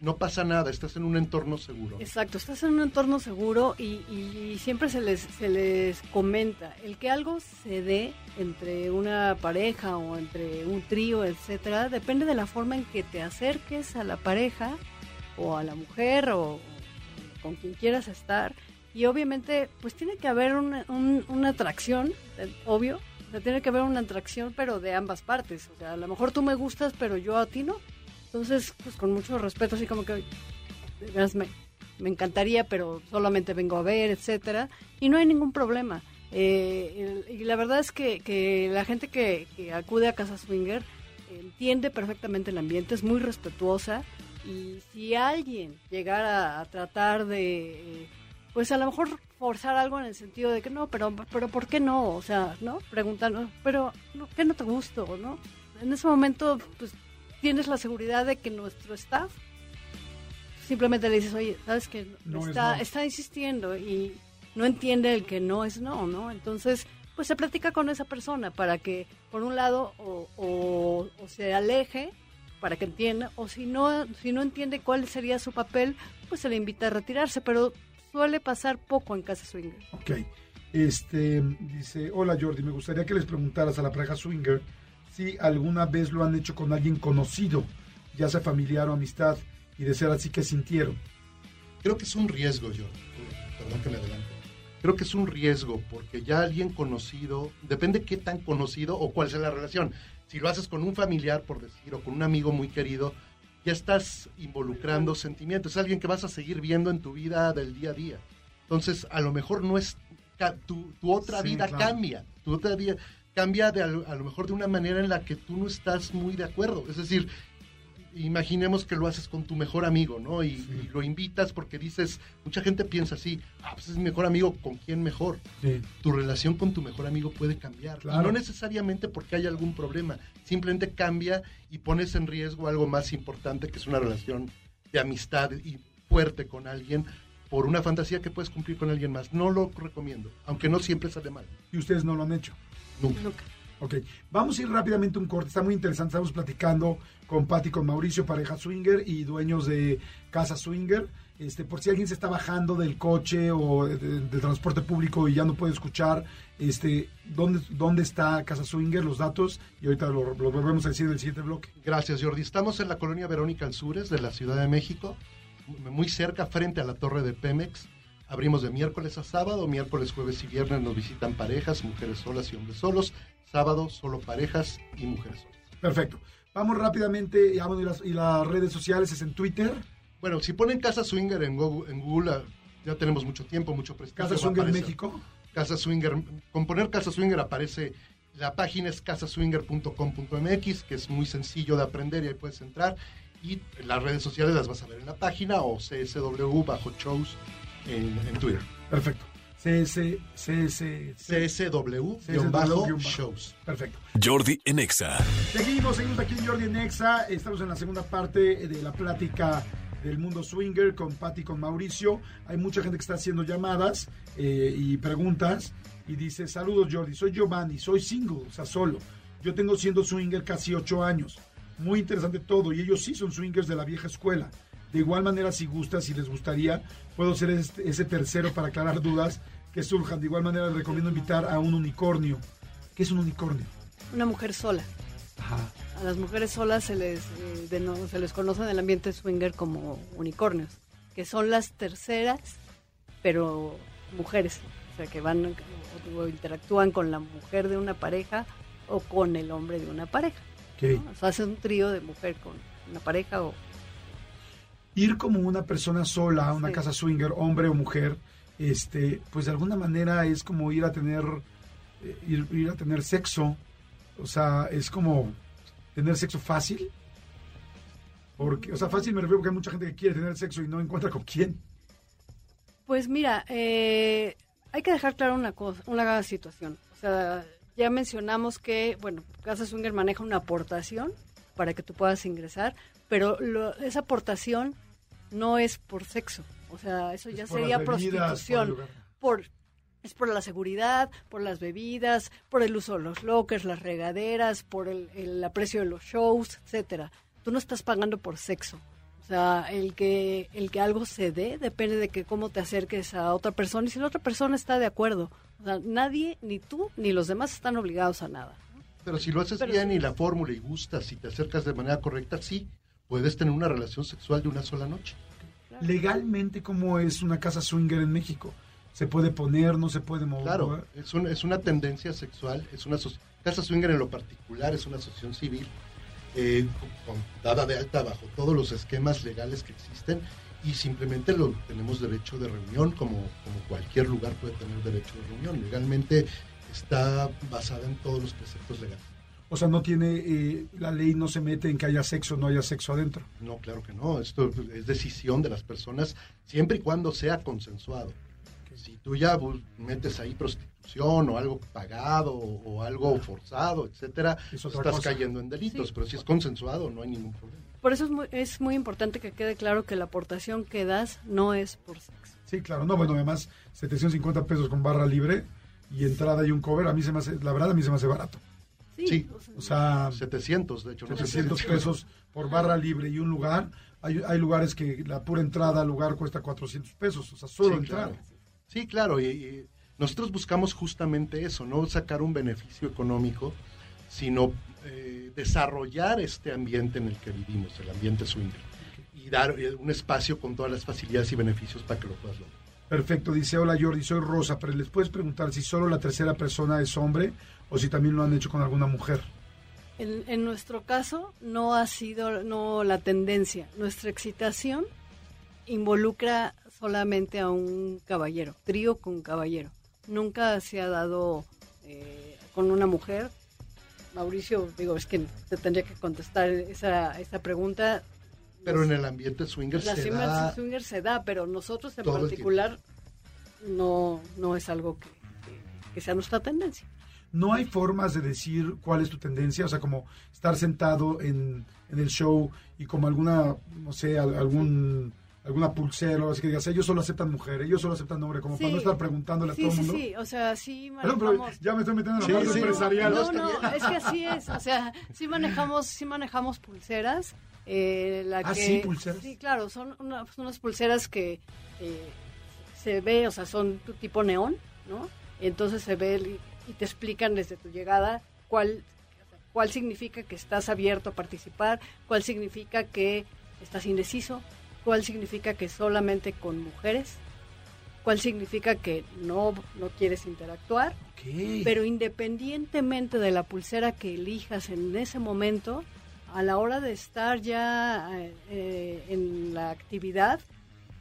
no pasa nada, estás en un entorno seguro. Exacto, estás en un entorno seguro y, y siempre se les, se les comenta, el que algo se dé entre una pareja o entre un trío, etcétera, depende de la forma en que te acerques a la pareja o a la mujer o con quien quieras estar. Y obviamente pues tiene que haber una, un- una atracción, eh, obvio, o sea, tiene que haber una atracción pero de ambas partes, o sea, a lo mejor tú me gustas pero yo a ti no, entonces pues con mucho respeto así como que me, me encantaría, pero solamente vengo a ver, etcétera, y no hay ningún problema. Eh, y la verdad es que, que la gente que, que acude a Casa Swinger entiende perfectamente el ambiente, es muy respetuosa, y si alguien llegara a tratar de, eh, pues a lo mejor forzar algo en el sentido de que no, pero, pero ¿por qué no? O sea, ¿no? Preguntando, pero no, ¿qué no te gustó, no? En ese momento, pues tienes la seguridad de que nuestro staff simplemente le dices, oye, ¿sabes que No es está, no. está insistiendo y no entiende el que no es no, ¿no? Entonces, pues se platica con esa persona para que, por un lado, o, o- o se aleje para que entienda, o si no, si no entiende cuál sería su papel, pues se le invita a retirarse, pero suele pasar poco en casa swinger. Ok. Este dice, hola Jordi, me gustaría que les preguntaras a la pareja swinger si alguna vez lo han hecho con alguien conocido, ya sea familiar o amistad, y de ser así que sintieron. Creo que es un riesgo, yo. Perdón que me adelante. Creo que es un riesgo porque ya alguien conocido, depende qué tan conocido o cuál sea la relación. Si lo haces con un familiar, por decir, o con un amigo muy querido, ya estás involucrando sentimientos. Es alguien que vas a seguir viendo en tu vida del día a día. Entonces, a lo mejor no es. Tu, tu otra Sí, vida claro. cambia. Tu otra vida cambia de, a lo mejor de una manera en la que tú no estás muy de acuerdo. Es decir, imaginemos que lo haces con tu mejor amigo, ¿no? Y, y lo invitas porque dices, mucha gente piensa así, ah, pues es mi mejor amigo, ¿con quién mejor? Sí. Tu relación con tu mejor amigo puede cambiar. Y no necesariamente porque haya algún problema, simplemente cambia y pones en riesgo algo más importante que es una relación de amistad y fuerte con alguien por una fantasía que puedes cumplir con alguien más. No lo recomiendo, aunque no siempre sale mal. Y ustedes no lo han hecho. Nunca. Nunca. Ok, vamos a ir rápidamente un corte, está muy interesante, estamos platicando con Patti, con Mauricio, pareja swinger y dueños de Casa Swinger. Este, por si alguien se está bajando del coche o de, de- transporte público y ya no puede escuchar, este, ¿dónde, dónde está Casa Swinger? Los datos y ahorita lo, lo volvemos a decir en el siguiente bloque. Gracias, Jordi. Estamos en la colonia Verónica Alzures de la Ciudad de México, muy cerca, frente a la torre de Pemex. Abrimos de miércoles a sábado, miércoles, jueves y viernes nos visitan parejas, mujeres solas y hombres solos. Sábado, solo parejas y mujeres solas. Perfecto. Vamos rápidamente, y, vamos, y las, y las redes sociales es en Twitter. Bueno, si ponen Casa Swinger en Google, en Google, ya tenemos mucho tiempo, mucho prestigio. Casa Swinger. México. Casa Swinger, con poner Casa Swinger aparece, la página es casaswinger.com.mx, que es muy sencillo de aprender y ahí puedes entrar. Y las redes sociales las vas a ver en la página o CSW bajo shows en, en Twitter. Perfecto. CS, CS, CSW CSW shows. Perfecto. Jordi en Exa. Seguimos, seguimos aquí en Jordi en Exa. Estamos en la segunda parte de la plática del mundo swinger con Patti y con Mauricio. Hay mucha gente que está haciendo llamadas eh, y preguntas. Y dice, saludos Jordi, soy Giovanni, soy single, o sea, solo. Yo tengo siendo swinger casi ocho años. Muy interesante todo. Y ellos sí son swingers de la vieja escuela. De igual manera, si gusta, si les gustaría, puedo ser este- ese tercero para aclarar dudas que surjan. De igual manera, les recomiendo invitar a un unicornio. ¿Qué es un unicornio? Una mujer sola. A las mujeres solas se les, eh, se les conoce en el ambiente swinger como unicornios, que son las terceras, pero mujeres. O sea, que van o, interactúan con la mujer de una pareja o con el hombre de una pareja. Ok. ¿no? O sea, hace un trío de mujer con una pareja o ir como una persona sola a una Sí. casa swinger, hombre o mujer, este, pues de alguna manera es como ir a tener, eh, ir, ir a tener sexo, o sea, es como tener sexo fácil, porque, o sea, fácil me refiero porque hay mucha gente que quiere tener sexo y no encuentra con quién. Pues mira, eh, hay que dejar claro una cosa, una situación. O sea, ya mencionamos que, bueno, Casa Swinger maneja una aportación para que tú puedas ingresar, pero lo- esa aportación no es por sexo. O sea, eso ya sería bebidas, prostitución. Por, es por la seguridad, por las bebidas, por el uso de los lockers, las regaderas, por el, el aprecio de los shows, etcétera. Tú no estás pagando por sexo. O sea, el que, el que algo se dé depende de que cómo te acerques a otra persona y si la otra persona está de acuerdo. O sea, nadie, ni tú, ni los demás están obligados a nada. Pero si lo haces Pero bien sí. y la fórmula y gustas, si te acercas de manera correcta, sí, puedes tener una relación sexual de una sola noche. Legalmente, ¿cómo es una casa swinger en México? ¿Se puede poner, no se puede mover? Claro, es, un- es una tendencia sexual, es una Casa Swinger en lo particular es una asociación civil eh, con- con- dada de alta bajo todos los esquemas legales que existen y simplemente lo tenemos derecho de reunión como, como cualquier lugar puede tener derecho de reunión. Legalmente está basada en todos los preceptos legales. O sea, no tiene, eh, la ley no se mete en que haya sexo o no haya sexo adentro. No, claro que no. Esto es decisión de las personas siempre y cuando sea consensuado. Si tú ya bu- metes ahí prostitución o algo pagado o, o algo forzado, etcétera, Es otra estás cosa. cayendo en delitos. Sí. Pero si es consensuado, no hay ningún problema. Por eso es muy, es muy importante que quede claro que la aportación que das no es por sexo. Sí, claro. No, bueno, además, 750 pesos con barra libre y entrada y un cover, a mí se me hace, la verdad, a mí se me hace barato. Sí, Sí. o sea, O sea, 700, de hecho. no 700 700. pesos por barra libre y un lugar. Hay, hay lugares que la pura entrada al lugar cuesta 400 pesos, o sea, solo Sí, entrar. claro. Sí, claro. Y, y nosotros buscamos justamente eso, no sacar un beneficio económico, sino eh, desarrollar este ambiente en el que vivimos, el ambiente swinger. Y dar eh, un espacio con todas las facilidades y beneficios para que lo puedas lograr. Perfecto, dice, hola Jordi, soy Rosa, pero les puedes preguntar si solo la tercera persona es hombre o si también lo han hecho con alguna mujer. En, en nuestro caso no ha sido no la tendencia. Nuestra excitación involucra solamente a un caballero, trío con caballero. Nunca se ha dado eh, con una mujer. Mauricio, digo, es que te tendría que contestar esa, esa pregunta. Pero en el ambiente swinger La se swinger, da... swinger se da, pero nosotros en particular no, no es algo que, que- que sea nuestra tendencia. No hay formas de decir cuál es tu tendencia, o sea, como estar sentado en, en el show y como alguna, no sé, al- algún alguna pulsera o algo así que digas, ellos solo aceptan mujeres, ellos solo aceptan hombres, como para Sí. no estar preguntándole a Sí, todo el sí, mundo. sí, o sea, sí Perdón, pero manejamos... ya me estoy metiendo en la Sí, parte sí. empresarial. No, no, es que así es, o sea, sí manejamos, sí manejamos pulseras. eh, la Ah, que, sí, pulseras. Sí, claro, son una- son unas pulseras que eh, se ve, o sea, son tu tipo neón, ¿no? Y entonces se ve el- y te explican desde tu llegada cuál, cuál significa que estás abierto a participar, cuál significa que estás indeciso, cuál significa que solamente con mujeres, cuál significa que no, no quieres interactuar. Pero independientemente de la pulsera que elijas en ese momento, a la hora de estar ya eh, eh, en la actividad,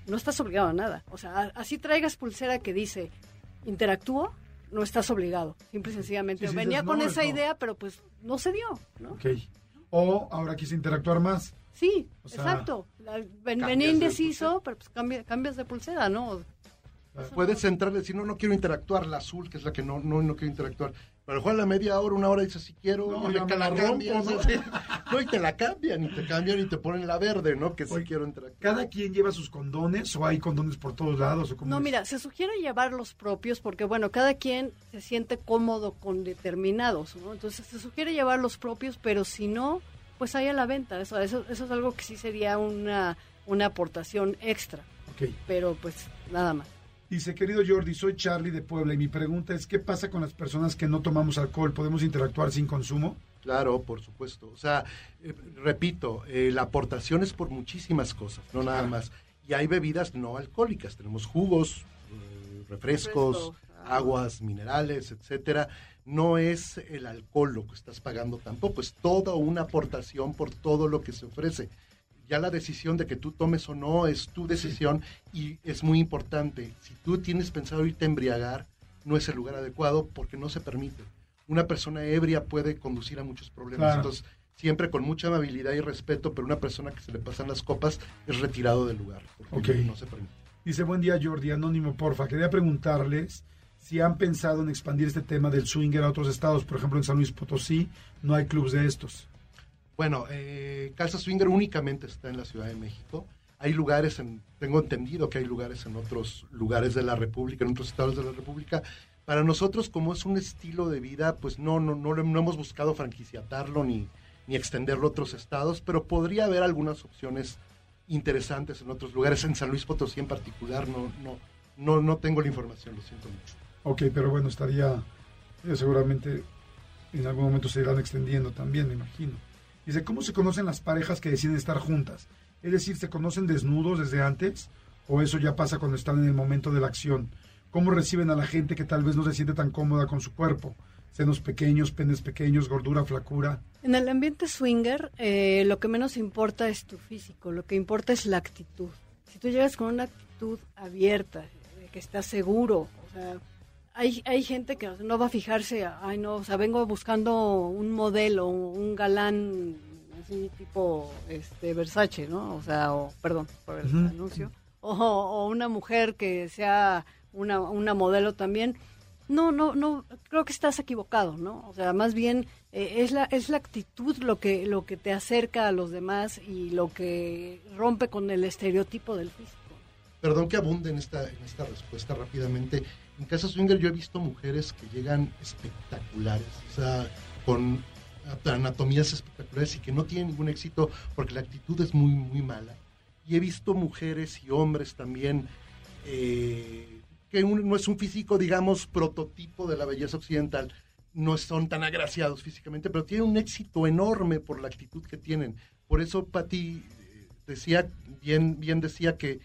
no estás obligado a nada. O sea, así traigas pulsera que dice interactúo, no estás obligado. Simple y sencillamente. Sí, sí, Venía con esa no. idea, pero pues no se dio, ¿no? Ok. O ahora quise interactuar más. Sí, O sea, exacto. La- ven- cambias venía de indeciso, pero pues cambia- cambias de pulsera, ¿no? Puedes entrar y decir, no, no quiero interactuar, la azul, que es la que no, no, no quiero interactuar. Pero a la media hora, una hora dices, si quiero, No, y te me la la rompo, cambian. No, y te la cambian, y te cambian y te ponen la verde, ¿no? Que sí Oye, quiero interactuar. ¿Cada quien lleva sus condones o hay condones por todos lados? O cómo No, es? mira, se sugiere llevar los propios porque, bueno, cada quien se siente cómodo con determinados, ¿no? Entonces se sugiere llevar los propios, pero si no, pues hay a la venta. Eso, eso, eso es algo que sí sería una, una aportación extra, Ok. pero pues nada más. Dice, querido Jordi, soy Charlie de Puebla y mi pregunta es, ¿qué pasa con las personas que no tomamos alcohol? ¿Podemos interactuar sin consumo? Claro, por supuesto. O sea, eh, repito, eh, la aportación es por muchísimas cosas, no nada más. Y hay bebidas no alcohólicas. Tenemos jugos, eh, refrescos, Refresco, ah. aguas, minerales, etcétera. No es el alcohol lo que estás pagando tampoco, es toda una aportación por todo lo que se ofrece. Ya la decisión de que tú tomes o no es tu decisión y es muy importante. Si tú tienes pensado irte a embriagar, no es el lugar adecuado porque no se permite. Una persona ebria puede conducir a muchos problemas. Claro. Entonces, siempre con mucha amabilidad y respeto, pero una persona que se le pasan las copas es retirado del lugar porque Ok. no se permite. Dice, buen día Jordi, anónimo, porfa. Quería preguntarles si han pensado en expandir este tema del swinger a otros estados. Por ejemplo, en San Luis Potosí no hay clubs de estos. Bueno, eh, Casa Swinger únicamente está en la Ciudad de México. Hay lugares, en, tengo entendido que hay lugares en otros lugares de la República, en otros estados de la República. Para nosotros, como es un estilo de vida, pues no, no, no, no hemos buscado franquiciatarlo ni, ni extenderlo a otros estados, pero podría haber algunas opciones interesantes en otros lugares. En San Luis Potosí en particular, no, no, no, no tengo la información, lo siento mucho. Ok, pero bueno, estaría eh, seguramente en algún momento se irán extendiendo también, me imagino. Dice, ¿cómo se conocen las parejas que deciden estar juntas? Es decir, ¿se conocen desnudos desde antes? ¿O eso ya pasa cuando están en el momento de la acción? ¿Cómo reciben a la gente que tal vez no se siente tan cómoda con su cuerpo? Senos pequeños, penes pequeños, gordura, flacura. En el ambiente swinger, eh, lo que menos importa es tu físico, lo que importa es la actitud. Si tú llegas con una actitud abierta, que estás seguro, o sea, hay, hay gente que no va a fijarse, ay no, o sea, vengo buscando un modelo, un galán así tipo este Versace, ¿no? O sea, o, perdón por el anuncio, o, o una mujer que sea una, una modelo también. No, no, no, creo que estás equivocado, ¿no? O sea, más bien eh, es la es la actitud lo que lo que te acerca a los demás y lo que rompe con el estereotipo del físico. Perdón que abunde en esta, en esta respuesta rápidamente. En Casa Swinger yo he visto mujeres que llegan espectaculares, o sea, con anatomías espectaculares y que no tienen ningún éxito porque la actitud es muy, muy mala. Y he visto mujeres y hombres también eh, que un- no es un físico, digamos, prototipo de la belleza occidental, no son tan agraciados físicamente, pero tienen un éxito enorme por la actitud que tienen. Por eso Patti eh, decía, bien, bien decía que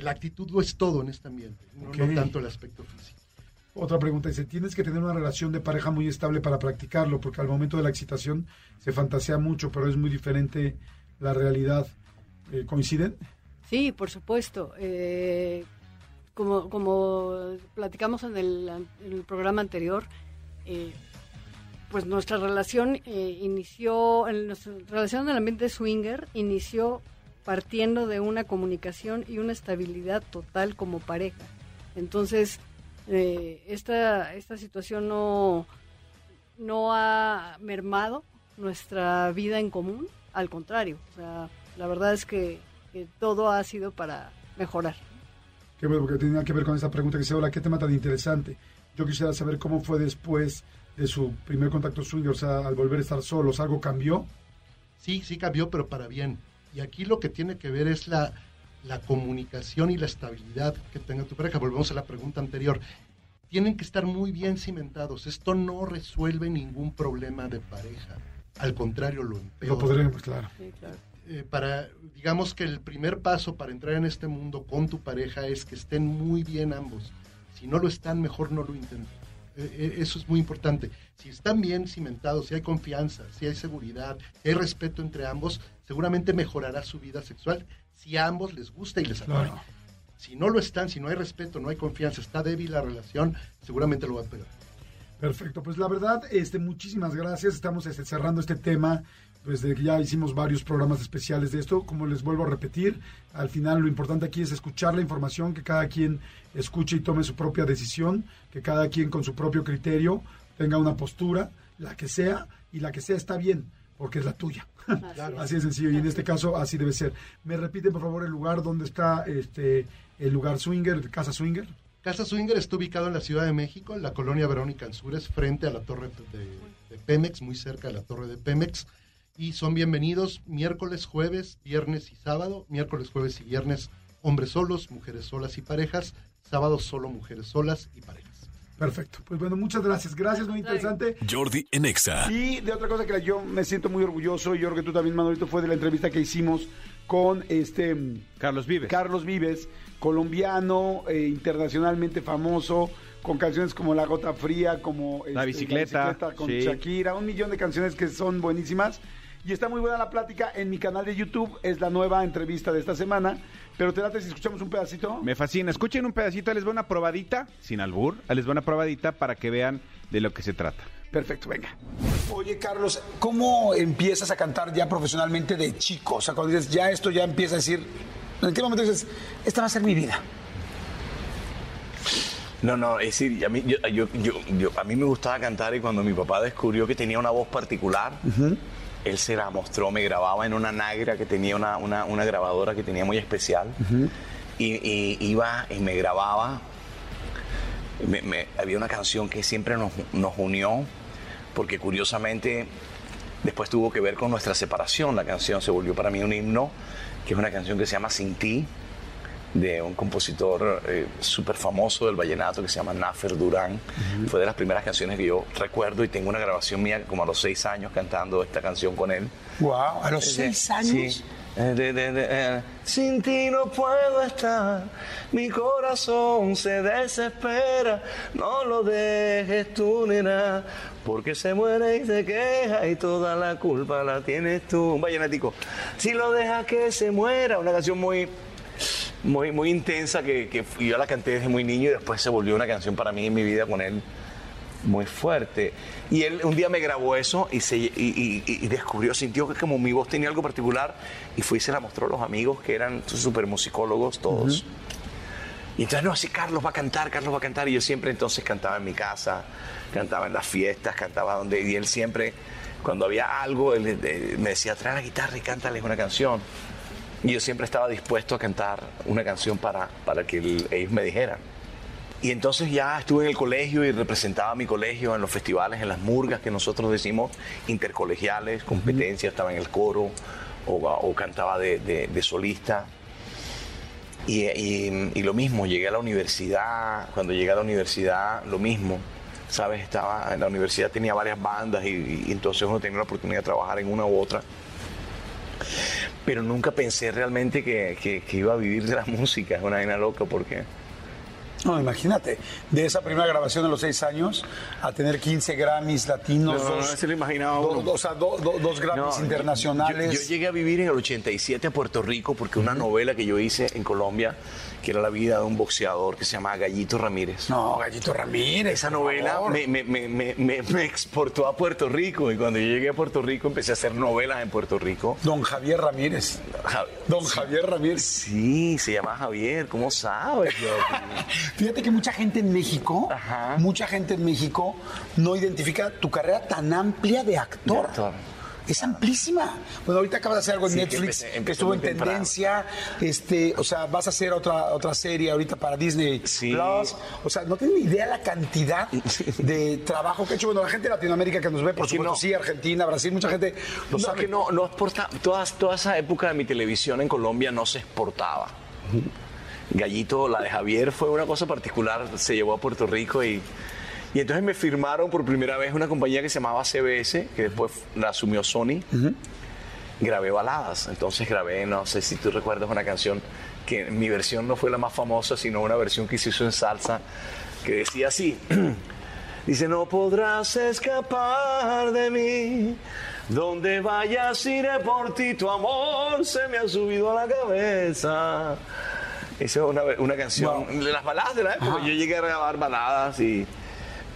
la actitud lo es todo en este ambiente, no, no tanto el aspecto físico. Otra pregunta dice, tienes que tener una relación de pareja muy estable para practicarlo, porque al momento de la excitación se fantasea mucho, pero es muy diferente la realidad. Eh, ¿Coinciden? Sí, por supuesto. Eh, como, como platicamos en el, en el programa anterior, eh, pues nuestra relación eh, inició, en nuestra relación en el ambiente swinger inició partiendo de una comunicación y una estabilidad total como pareja. Entonces, eh, esta, esta situación no, no ha mermado nuestra vida en común, al contrario. O sea, la verdad es que que todo ha sido para mejorar. Qué bueno, porque tenía que ver con esa pregunta que se hola, qué tema tan interesante. Yo quisiera saber cómo fue después de su primer contacto swinger, o sea, al volver a estar solos, ¿algo cambió? Sí, sí cambió, pero para bien. Y aquí lo que tiene que ver es la, la comunicación y la estabilidad que tenga tu pareja. Volvemos a la pregunta anterior. Tienen que estar muy bien cimentados. Esto no resuelve ningún problema de pareja. Al contrario, lo empeora. Lo podríamos, claro. Sí, claro. Eh, para, digamos que el primer paso para entrar en este mundo con tu pareja es que estén muy bien ambos. Si no lo están, mejor no lo intenten. Eh, eh, eso es muy importante. Si están bien cimentados, si hay confianza, si hay seguridad, si hay respeto entre ambos, seguramente mejorará su vida sexual si a ambos les gusta y les atrae. Claro. Si no lo están, si no hay respeto, no hay confianza, está débil la relación, seguramente lo va a empeorar. Perfecto, pues la verdad, este, muchísimas gracias. Estamos este, cerrando este tema, pues de que ya hicimos varios programas especiales de esto. Como les vuelvo a repetir, al final lo importante aquí es escuchar la información, que cada quien escuche y tome su propia decisión, que cada quien con su propio criterio tenga una postura, la que sea, y la que sea está bien, porque es la tuya. Claro. Así de sencillo, y en este caso así debe ser. ¿Me repiten, por favor, el lugar donde está este el lugar swinger, Casa Swinger? Casa Swinger está ubicado en la Ciudad de México, en la colonia Verónica Ansures, frente a la torre de, de Pemex, muy cerca de la torre de Pemex. Y son bienvenidos miércoles, jueves, viernes y sábado. Miércoles, jueves y viernes, hombres solos, mujeres solas y parejas. Sábado solo mujeres solas y parejas. Perfecto. Pues bueno, muchas gracias. Gracias, muy interesante. Jordi en Exa. Y de otra cosa que yo me siento muy orgulloso, y yo creo que tú también, Manolito, fue de la entrevista que hicimos con este Carlos Vives. Carlos Vives, colombiano, eh, internacionalmente famoso, con canciones como La Gota Fría, como La este, Bicicleta, con sí. Shakira, un millón de canciones que son buenísimas. Y está muy buena la plática en mi canal de YouTube, es la nueva entrevista de esta semana. Pero te late si escuchamos un pedacito. Me fascina. Escuchen un pedacito, les voy una probadita, sin albur, les voy una probadita para que vean de lo que se trata. Perfecto, venga. Oye, Carlos, ¿cómo empiezas a cantar ya profesionalmente de chico? O sea, cuando dices, ya esto ya empieza a decir, ¿en qué momento dices, esta va a ser mi vida? No, no, es decir, a mí, yo, yo- yo- yo- a mí me gustaba cantar y cuando mi papá descubrió que tenía una voz particular, él se la mostró, me grababa en una nagra que tenía una, una- una grabadora que tenía muy especial y, y iba y me grababa. Me- me- había una canción que siempre nos, nos unió porque curiosamente después tuvo que ver con nuestra separación. La canción se volvió para mí un himno, que es una canción que se llama Sin ti, de un compositor eh, súper famoso del vallenato que se llama Nafer Durán. Fue de las primeras canciones que yo recuerdo y tengo una grabación mía como a los seis años cantando esta canción con él. Wow, a los Eh, seis años. sí. Eh, de- de- de- eh, Sin ti no puedo estar, mi corazón se desespera, no lo dejes tú, nena, porque se muere y se queja y toda la culpa la tienes tú. Un vallenatico. Si lo dejas que se muera, una canción muy, muy, muy intensa que, que yo la canté desde muy niño y después se volvió una canción para mí en mi vida con él muy fuerte. Y él un día me grabó eso y, se, y, y- y descubrió, sintió que como mi voz tenía algo particular y fue y se la mostró a los amigos que eran súper musicólogos todos. Y entonces, no, así Carlos va a cantar, Carlos va a cantar. Y yo siempre entonces cantaba en mi casa, cantaba en las fiestas, cantaba donde... Y él siempre, cuando había algo, él eh, me decía, trae la guitarra y cántales una canción. Y yo siempre estaba dispuesto a cantar una canción para, para que el- ellos me dijeran. Y entonces ya estuve en el colegio y representaba a mi colegio en los festivales, en las murgas que nosotros decimos intercolegiales, competencias, estaba en el coro o, o cantaba de, de- de solista. Y, y- y lo mismo, llegué a la universidad, cuando llegué a la universidad, lo mismo. ¿Sabes? Estaba en la universidad, tenía varias bandas y, y entonces uno tenía la oportunidad de trabajar en una u otra. Pero nunca pensé realmente que, que- que iba a vivir de la música, es una vaina loca porque... No, imagínate, de esa primera grabación de los seis años a tener 15 Grammys latinos, No, no, dos, no se lo imaginaba do- uno. o sea, do- do- dos Grammys No, internacionales. Yo, yo llegué a vivir en el 87 a Puerto Rico porque una novela que yo hice en Colombia, que era la vida de un boxeador que se llama Gallito Ramírez. No, Gallito Ramírez. Esa novela me, me- me- me- me- me exportó a Puerto Rico y cuando yo llegué a Puerto Rico empecé a hacer novelas en Puerto Rico. Don Javier Ramírez. Don Javier Ramírez. Sí, se llama Javier, ¿cómo sabes? Fíjate que mucha gente en México, Ajá. mucha gente en México no identifica tu carrera tan amplia de actor. De actor. Es amplísima. Bueno, ahorita acabas de hacer algo en Sí, que Netflix empecé- que estuvo en temprano. tendencia. Este, o sea, vas a hacer otra otra serie ahorita para Disney Plus. O sea, no tienen ni idea la cantidad de trabajo que ha hecho. Bueno, la gente de Latinoamérica que nos ve, por supuesto, no. sí, Argentina, Brasil, mucha gente lo No, sabe. que no, no exporta, todas, toda esa época de mi televisión en Colombia no se exportaba. Gallito, la de Javier fue una cosa particular, se llevó a Puerto Rico y, y entonces me firmaron por primera vez una compañía que se llamaba CBS, que después la asumió Sony. Grabé baladas, entonces grabé, no sé si tú recuerdas una canción que mi versión no fue la más famosa, sino una versión que se hizo en salsa, que decía así. Dice, no podrás escapar de mí, donde vayas iré por ti, tu amor se me ha subido a la cabeza. Esa es una, una canción de las baladas de la época. Yo llegué a grabar baladas y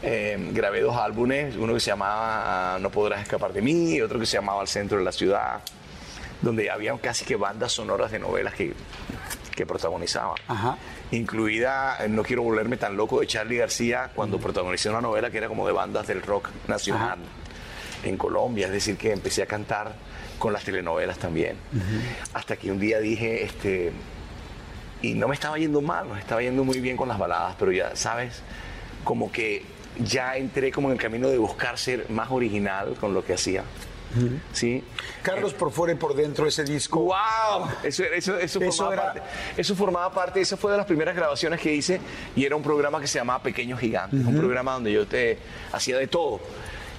eh, grabé dos álbumes, uno que se llamaba ah, No podrás escapar de mí y otro que se llamaba Al centro de la ciudad, donde había casi que bandas sonoras de novelas que, que protagonizaba. Incluida eh, No quiero volverme tan loco de Charlie García cuando protagonicé una novela que era como de bandas del rock nacional en Colombia, es decir, que empecé a cantar con las telenovelas también. Hasta que un día dije, este, y no me estaba yendo mal, me estaba yendo muy bien con las baladas, pero ya, ¿sabes? Como que ya entré como en el camino de buscar ser más original con lo que hacía. ¿Sí? Carlos por fuera y por dentro ese disco. ¡Wow! Eso, eso, eso, Eso formaba era- parte, eso formaba parte, esa fue de las primeras grabaciones que hice y era un programa que se llamaba Pequeños Gigantes, un programa donde yo te hacía de todo.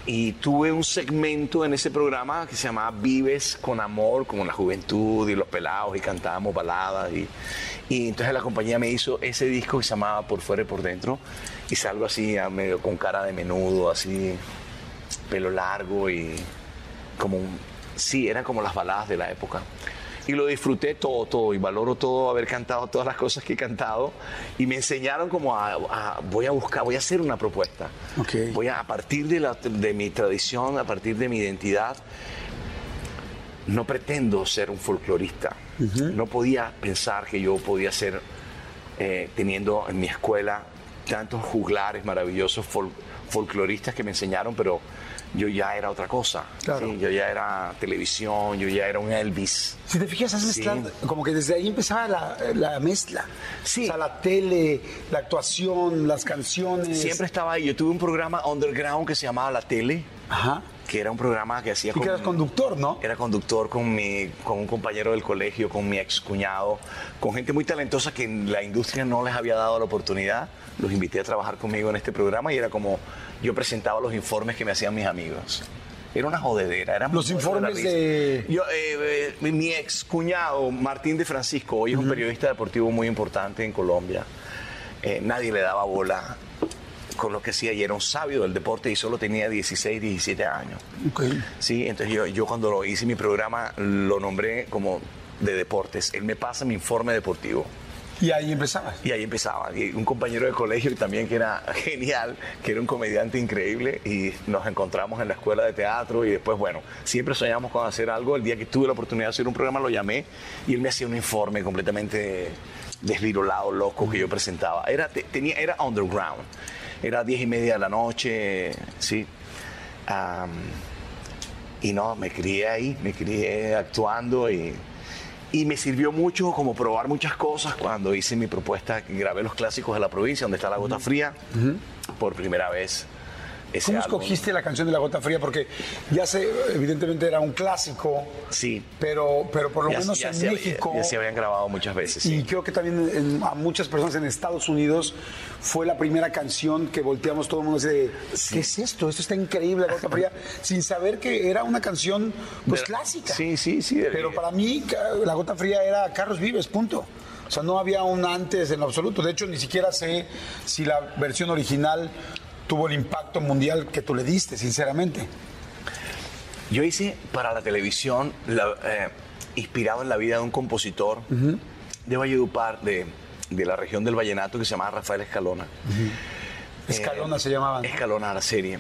Y tuve un segmento en ese programa que se llamaba Vives con Amor, como la juventud y los pelados, y cantábamos baladas. Y, y entonces la compañía me hizo ese disco que se llamaba Por Fuera y Por Dentro, y salgo así, a medio con cara de menudo, así, pelo largo y como sí, eran como las baladas de la época. Y lo disfruté todo, todo, y valoro todo haber cantado todas las cosas que he cantado. Y me enseñaron como a, a- voy a buscar, voy a hacer una propuesta. Voy a, a partir de, la- de mi tradición, a partir de mi identidad, no pretendo ser un folclorista. No podía pensar que yo podía ser, eh, teniendo en mi escuela tantos juglares maravillosos fol- folcloristas que me enseñaron, pero yo ya era otra cosa. Sí, yo ya era televisión, yo ya era un Elvis. Si te fijas, Sí. como que desde ahí empezaba la, la mezcla. Sí. O sea, la tele, la actuación, las canciones. Siempre estaba ahí. Yo tuve un programa underground que se llamaba La Tele. Ajá. Que era un programa que hacía Y que eras conductor, ¿no? Era conductor con, mi, con un compañero del colegio, con mi ex cuñado, con gente muy talentosa que la industria no les había dado la oportunidad. Los invité a trabajar conmigo en este programa y era como yo presentaba los informes que me hacían mis amigos. Era una jodedera. Era Los informes de- Yo, eh, eh, mi ex cuñado, Martín de Francisco, hoy es un periodista deportivo muy importante en Colombia. Eh, nadie le daba bola con lo que hacía y era un sabio del deporte y solo tenía 16, 17 años. Sí, entonces yo, yo cuando lo hice mi programa lo nombré como de deportes. Él me pasa mi informe deportivo. Y ahí empezabas. Y ahí empezaba. Y un compañero de colegio también que era genial, que era un comediante increíble y nos encontramos en la escuela de teatro y después, bueno, siempre soñamos con hacer algo. El día que tuve la oportunidad de hacer un programa lo llamé y él me hacía un informe completamente desvirolado, loco que yo presentaba. Era, te- tenía, era underground. Era diez y media de la noche, sí. Am, y no, me crié ahí, me crié actuando y, y me sirvió mucho como probar muchas cosas cuando hice mi propuesta, grabé los clásicos de la provincia, donde está la gota fría, por primera vez. Ese ¿Cómo álbum. escogiste la canción de la gota fría? Porque ya sé, evidentemente era un clásico. Sí. Pero, pero por lo Ya- menos ya en se- México. Ya, se habían grabado muchas veces. sí. Y creo que también en- a muchas personas en Estados Unidos fue la primera canción que volteamos todo el mundo de, ¿qué es esto? Esto está increíble, La Gota Fría, sin saber que era una canción pues clásica. Sí, sí, sí. Pero para mí La Gota Fría era Carlos Vives, punto. O sea, no había un antes en absoluto. De hecho, ni siquiera sé si la versión original tuvo el impacto mundial que tú le diste, sinceramente. Yo hice para la televisión, la- eh, inspirado en la vida de un compositor de Valledupar, de, de la región del Vallenato, que se llamaba Rafael Escalona. Escalona se llamaba. Escalona la serie.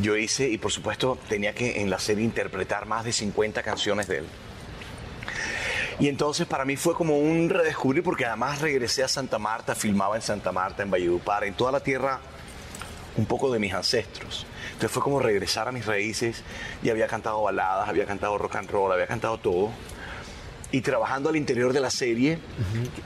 Yo hice, y por supuesto tenía que en la serie interpretar más de 50 canciones de él. Y entonces para mí fue como un redescubrir, porque además regresé a Santa Marta, filmaba en Santa Marta, en Valledupar, en toda la tierra un poco de mis ancestros. Entonces fue como regresar a mis raíces y había cantado baladas, había cantado rock and roll, había cantado todo. Y trabajando al interior de la serie,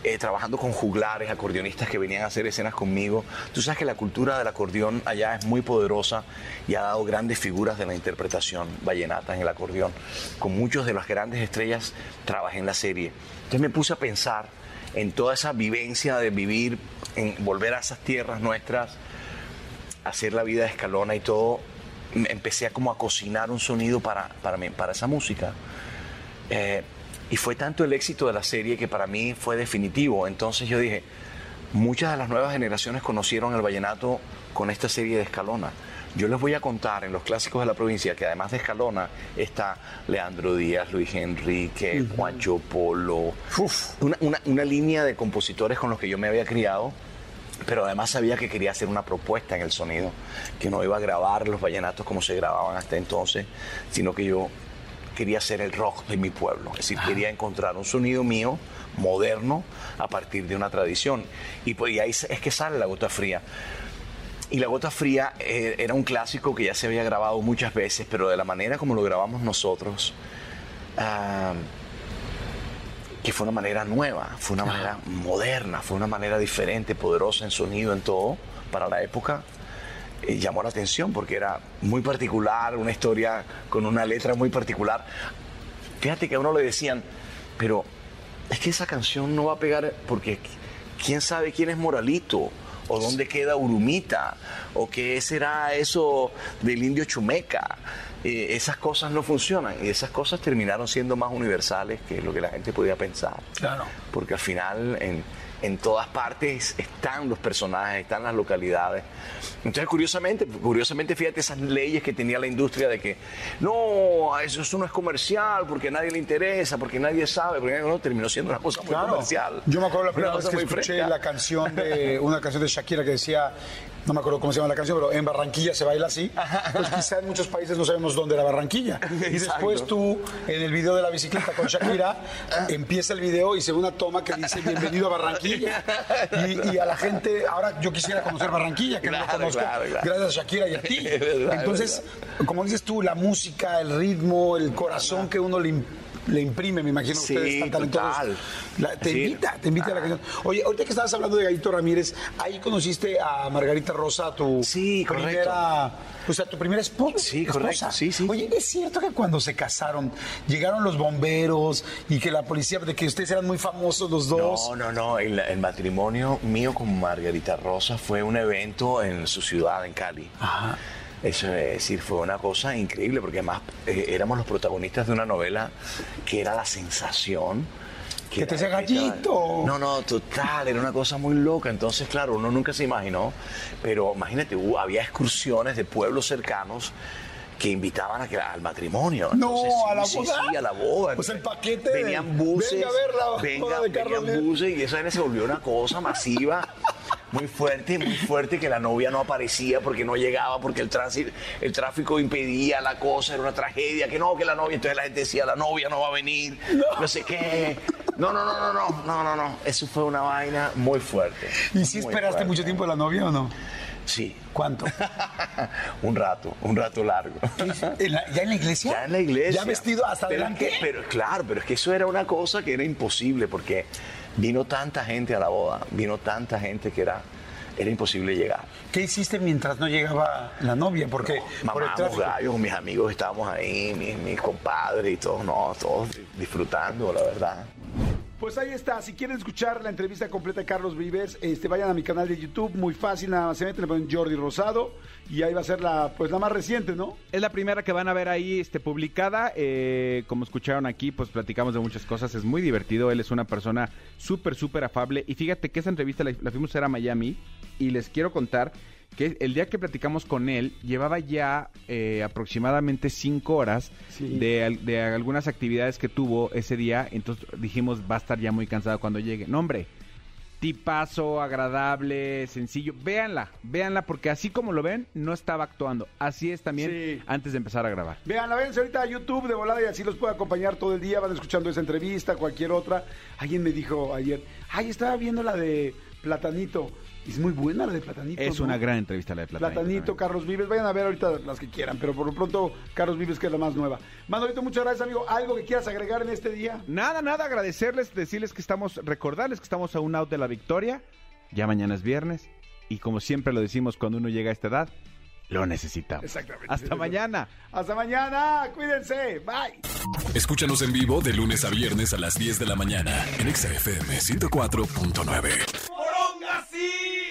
eh, trabajando con juglares, acordeonistas que venían a hacer escenas conmigo. Tú sabes que la cultura del acordeón allá es muy poderosa y ha dado grandes figuras de la interpretación vallenata en el acordeón. Con muchos de las grandes estrellas trabajé en la serie. Entonces me puse a pensar en toda esa vivencia de vivir, en volver a esas tierras nuestras, hacer la vida de escalona y todo. Empecé a como a cocinar un sonido para, para, mí- para esa música. Eh, y fue tanto el éxito de la serie que para mí fue definitivo. Entonces yo dije, muchas de las nuevas generaciones conocieron el vallenato con esta serie de Escalona. Yo les voy a contar en los clásicos de la provincia que además de Escalona está Leandro Díaz, Luis Enrique, Juancho Polo, una, una- una línea de compositores con los que yo me había criado, pero además sabía que quería hacer una propuesta en el sonido, que no iba a grabar los vallenatos como se grababan hasta entonces, sino que yo quería hacer el rock de mi pueblo, es decir, quería encontrar un sonido mío moderno a partir de una tradición. Y, pues, y ahí es que sale la gota fría. Y La Gota Fría eh, era un clásico que ya se había grabado muchas veces, pero de la manera como lo grabamos nosotros, ah, que fue una manera nueva, fue una manera moderna, fue una manera diferente, poderosa en sonido, en todo, para la época, eh, llamó la atención porque era muy particular, una historia con una letra muy particular. Fíjate que a uno le decían, pero es que esa canción no va a pegar porque quién sabe quién es Moralito o dónde queda Urumita o qué será eso del indio Chumeca. Eh, esas cosas no funcionan y esas cosas terminaron siendo más universales que lo que la gente podía pensar. Claro. Porque al final en, en todas partes están los personajes, están las localidades. Entonces, curiosamente, curiosamente, fíjate esas leyes que tenía la industria de que no, eso, eso no es comercial porque nadie le interesa, porque nadie sabe, porque no, terminó siendo una cosa muy Claro. comercial. Yo me acuerdo la primera vez que escuché fresca. la canción de una canción de Shakira que decía, no me acuerdo cómo se llama la canción, pero en Barranquilla se baila así. Pues quizá en muchos países no sabemos dónde era Barranquilla. Y después tú, en el video de la bicicleta con Shakira, empieza el video y se ve una toma que dice bienvenido a Barranquilla. Y, y a la gente, ahora yo quisiera conocer Barranquilla, que no Claro, lo conozco, claro, claro. gracias a Shakira y a ti. Entonces, como dices tú, la música, el ritmo, el corazón que uno le, le imprime, me imagino Sí, ustedes tan talentosos. total. La- te Sí. invita, te invita a la canción. Oye, ahorita que estabas hablando de Gallito Ramírez, ahí conociste a Margarita Rosa, tu Sí, correcto. primera, o sea, tu primera esposa. Sí, correcto, sí, sí. Oye, es cierto que cuando se casaron llegaron los bomberos y que la policía, de que ustedes eran muy famosos los dos. No, no, no. El, el matrimonio mío con Margarita Rosa fue un evento en su ciudad, en Cali. Ajá. Eso es decir, fue una cosa increíble porque además eh, éramos los protagonistas de una novela que era la sensación. Que te era- decía, "Gallito". No, no, total, era una cosa muy loca. Entonces, claro, uno nunca se imaginó, pero imagínate, hubo- había excursiones de pueblos cercanos que invitaban a que, al matrimonio. No, Entonces, a la sí, boda. Sí, a la boda. Pues el paquete Venían buses. venga a ver la venga, de venían buses y eso se volvió una cosa masiva. Muy fuerte, muy fuerte que la novia no aparecía porque no llegaba, porque el tránsito, el tráfico impedía la cosa, era una tragedia, que no, que la novia, entonces la gente decía, la novia no va a venir, no, sé qué. No, no, no, no, no, no, no, no. Eso fue una vaina muy fuerte. ¿Y si esperaste fuerte. mucho tiempo a la novia o no? Sí. ¿Cuánto? un rato, un rato largo. ¿En la- ¿Ya en la iglesia? Ya en la iglesia. ¿Ya vestido hasta pero es adelante? que- pero claro, pero es que eso era una cosa que era imposible porque vino tanta gente a la boda, vino tanta gente que era, era imposible llegar. ¿Qué hiciste mientras no llegaba la novia? Porque por Mamamos tráfico. gallos con mis amigos, estábamos ahí, mis, mis compadres y todos, no, todos disfrutando, la verdad. Pues ahí está. Si quieren escuchar la entrevista completa de Carlos Vives, este, vayan a mi canal de YouTube. Muy fácil, nada más se meten, le ponen Jordi Rosado y ahí va a ser la, pues la más reciente, ¿no? Es la primera que van a ver ahí este, publicada. Eh, como escucharon aquí, pues platicamos de muchas cosas. Es muy divertido. Él es una persona súper, súper afable. Y fíjate que esa entrevista la, la fuimos a Miami. Y les quiero contar que el día que platicamos con él, llevaba ya eh, aproximadamente cinco horas Sí. de, de algunas actividades que tuvo ese día. Entonces dijimos, va a estar ya muy cansado cuando llegue. No, hombre. Tipazo, agradable, sencillo. Véanla, véanla, porque así como lo ven, no estaba actuando. Así es también Sí. antes de empezar a grabar. Vean, véanse ahorita a YouTube de volada y así los puedo acompañar todo el día. Van escuchando esa entrevista, cualquier otra. Alguien me dijo ayer, ay, estaba viendo la de Platanito. Es muy buena la de Platanito. Es ¿no? una gran entrevista la de Platanito. Platanito, Carlos Vives. Vayan a ver ahorita las que quieran, pero por lo pronto Carlos Vives que es la más nueva. Manolito, muchas gracias, amigo. ¿Algo que quieras agregar en este día? Nada, nada, agradecerles, decirles que estamos, recordarles que estamos a un out de la victoria. Ya mañana es viernes. Y como siempre lo decimos cuando uno llega a esta edad, lo necesitamos. Exactamente. Hasta mañana. Hasta mañana. Cuídense. Bye. Escúchanos en vivo de lunes a viernes a las 10 de la mañana en XFM 104.9. ¡Poronga, sí!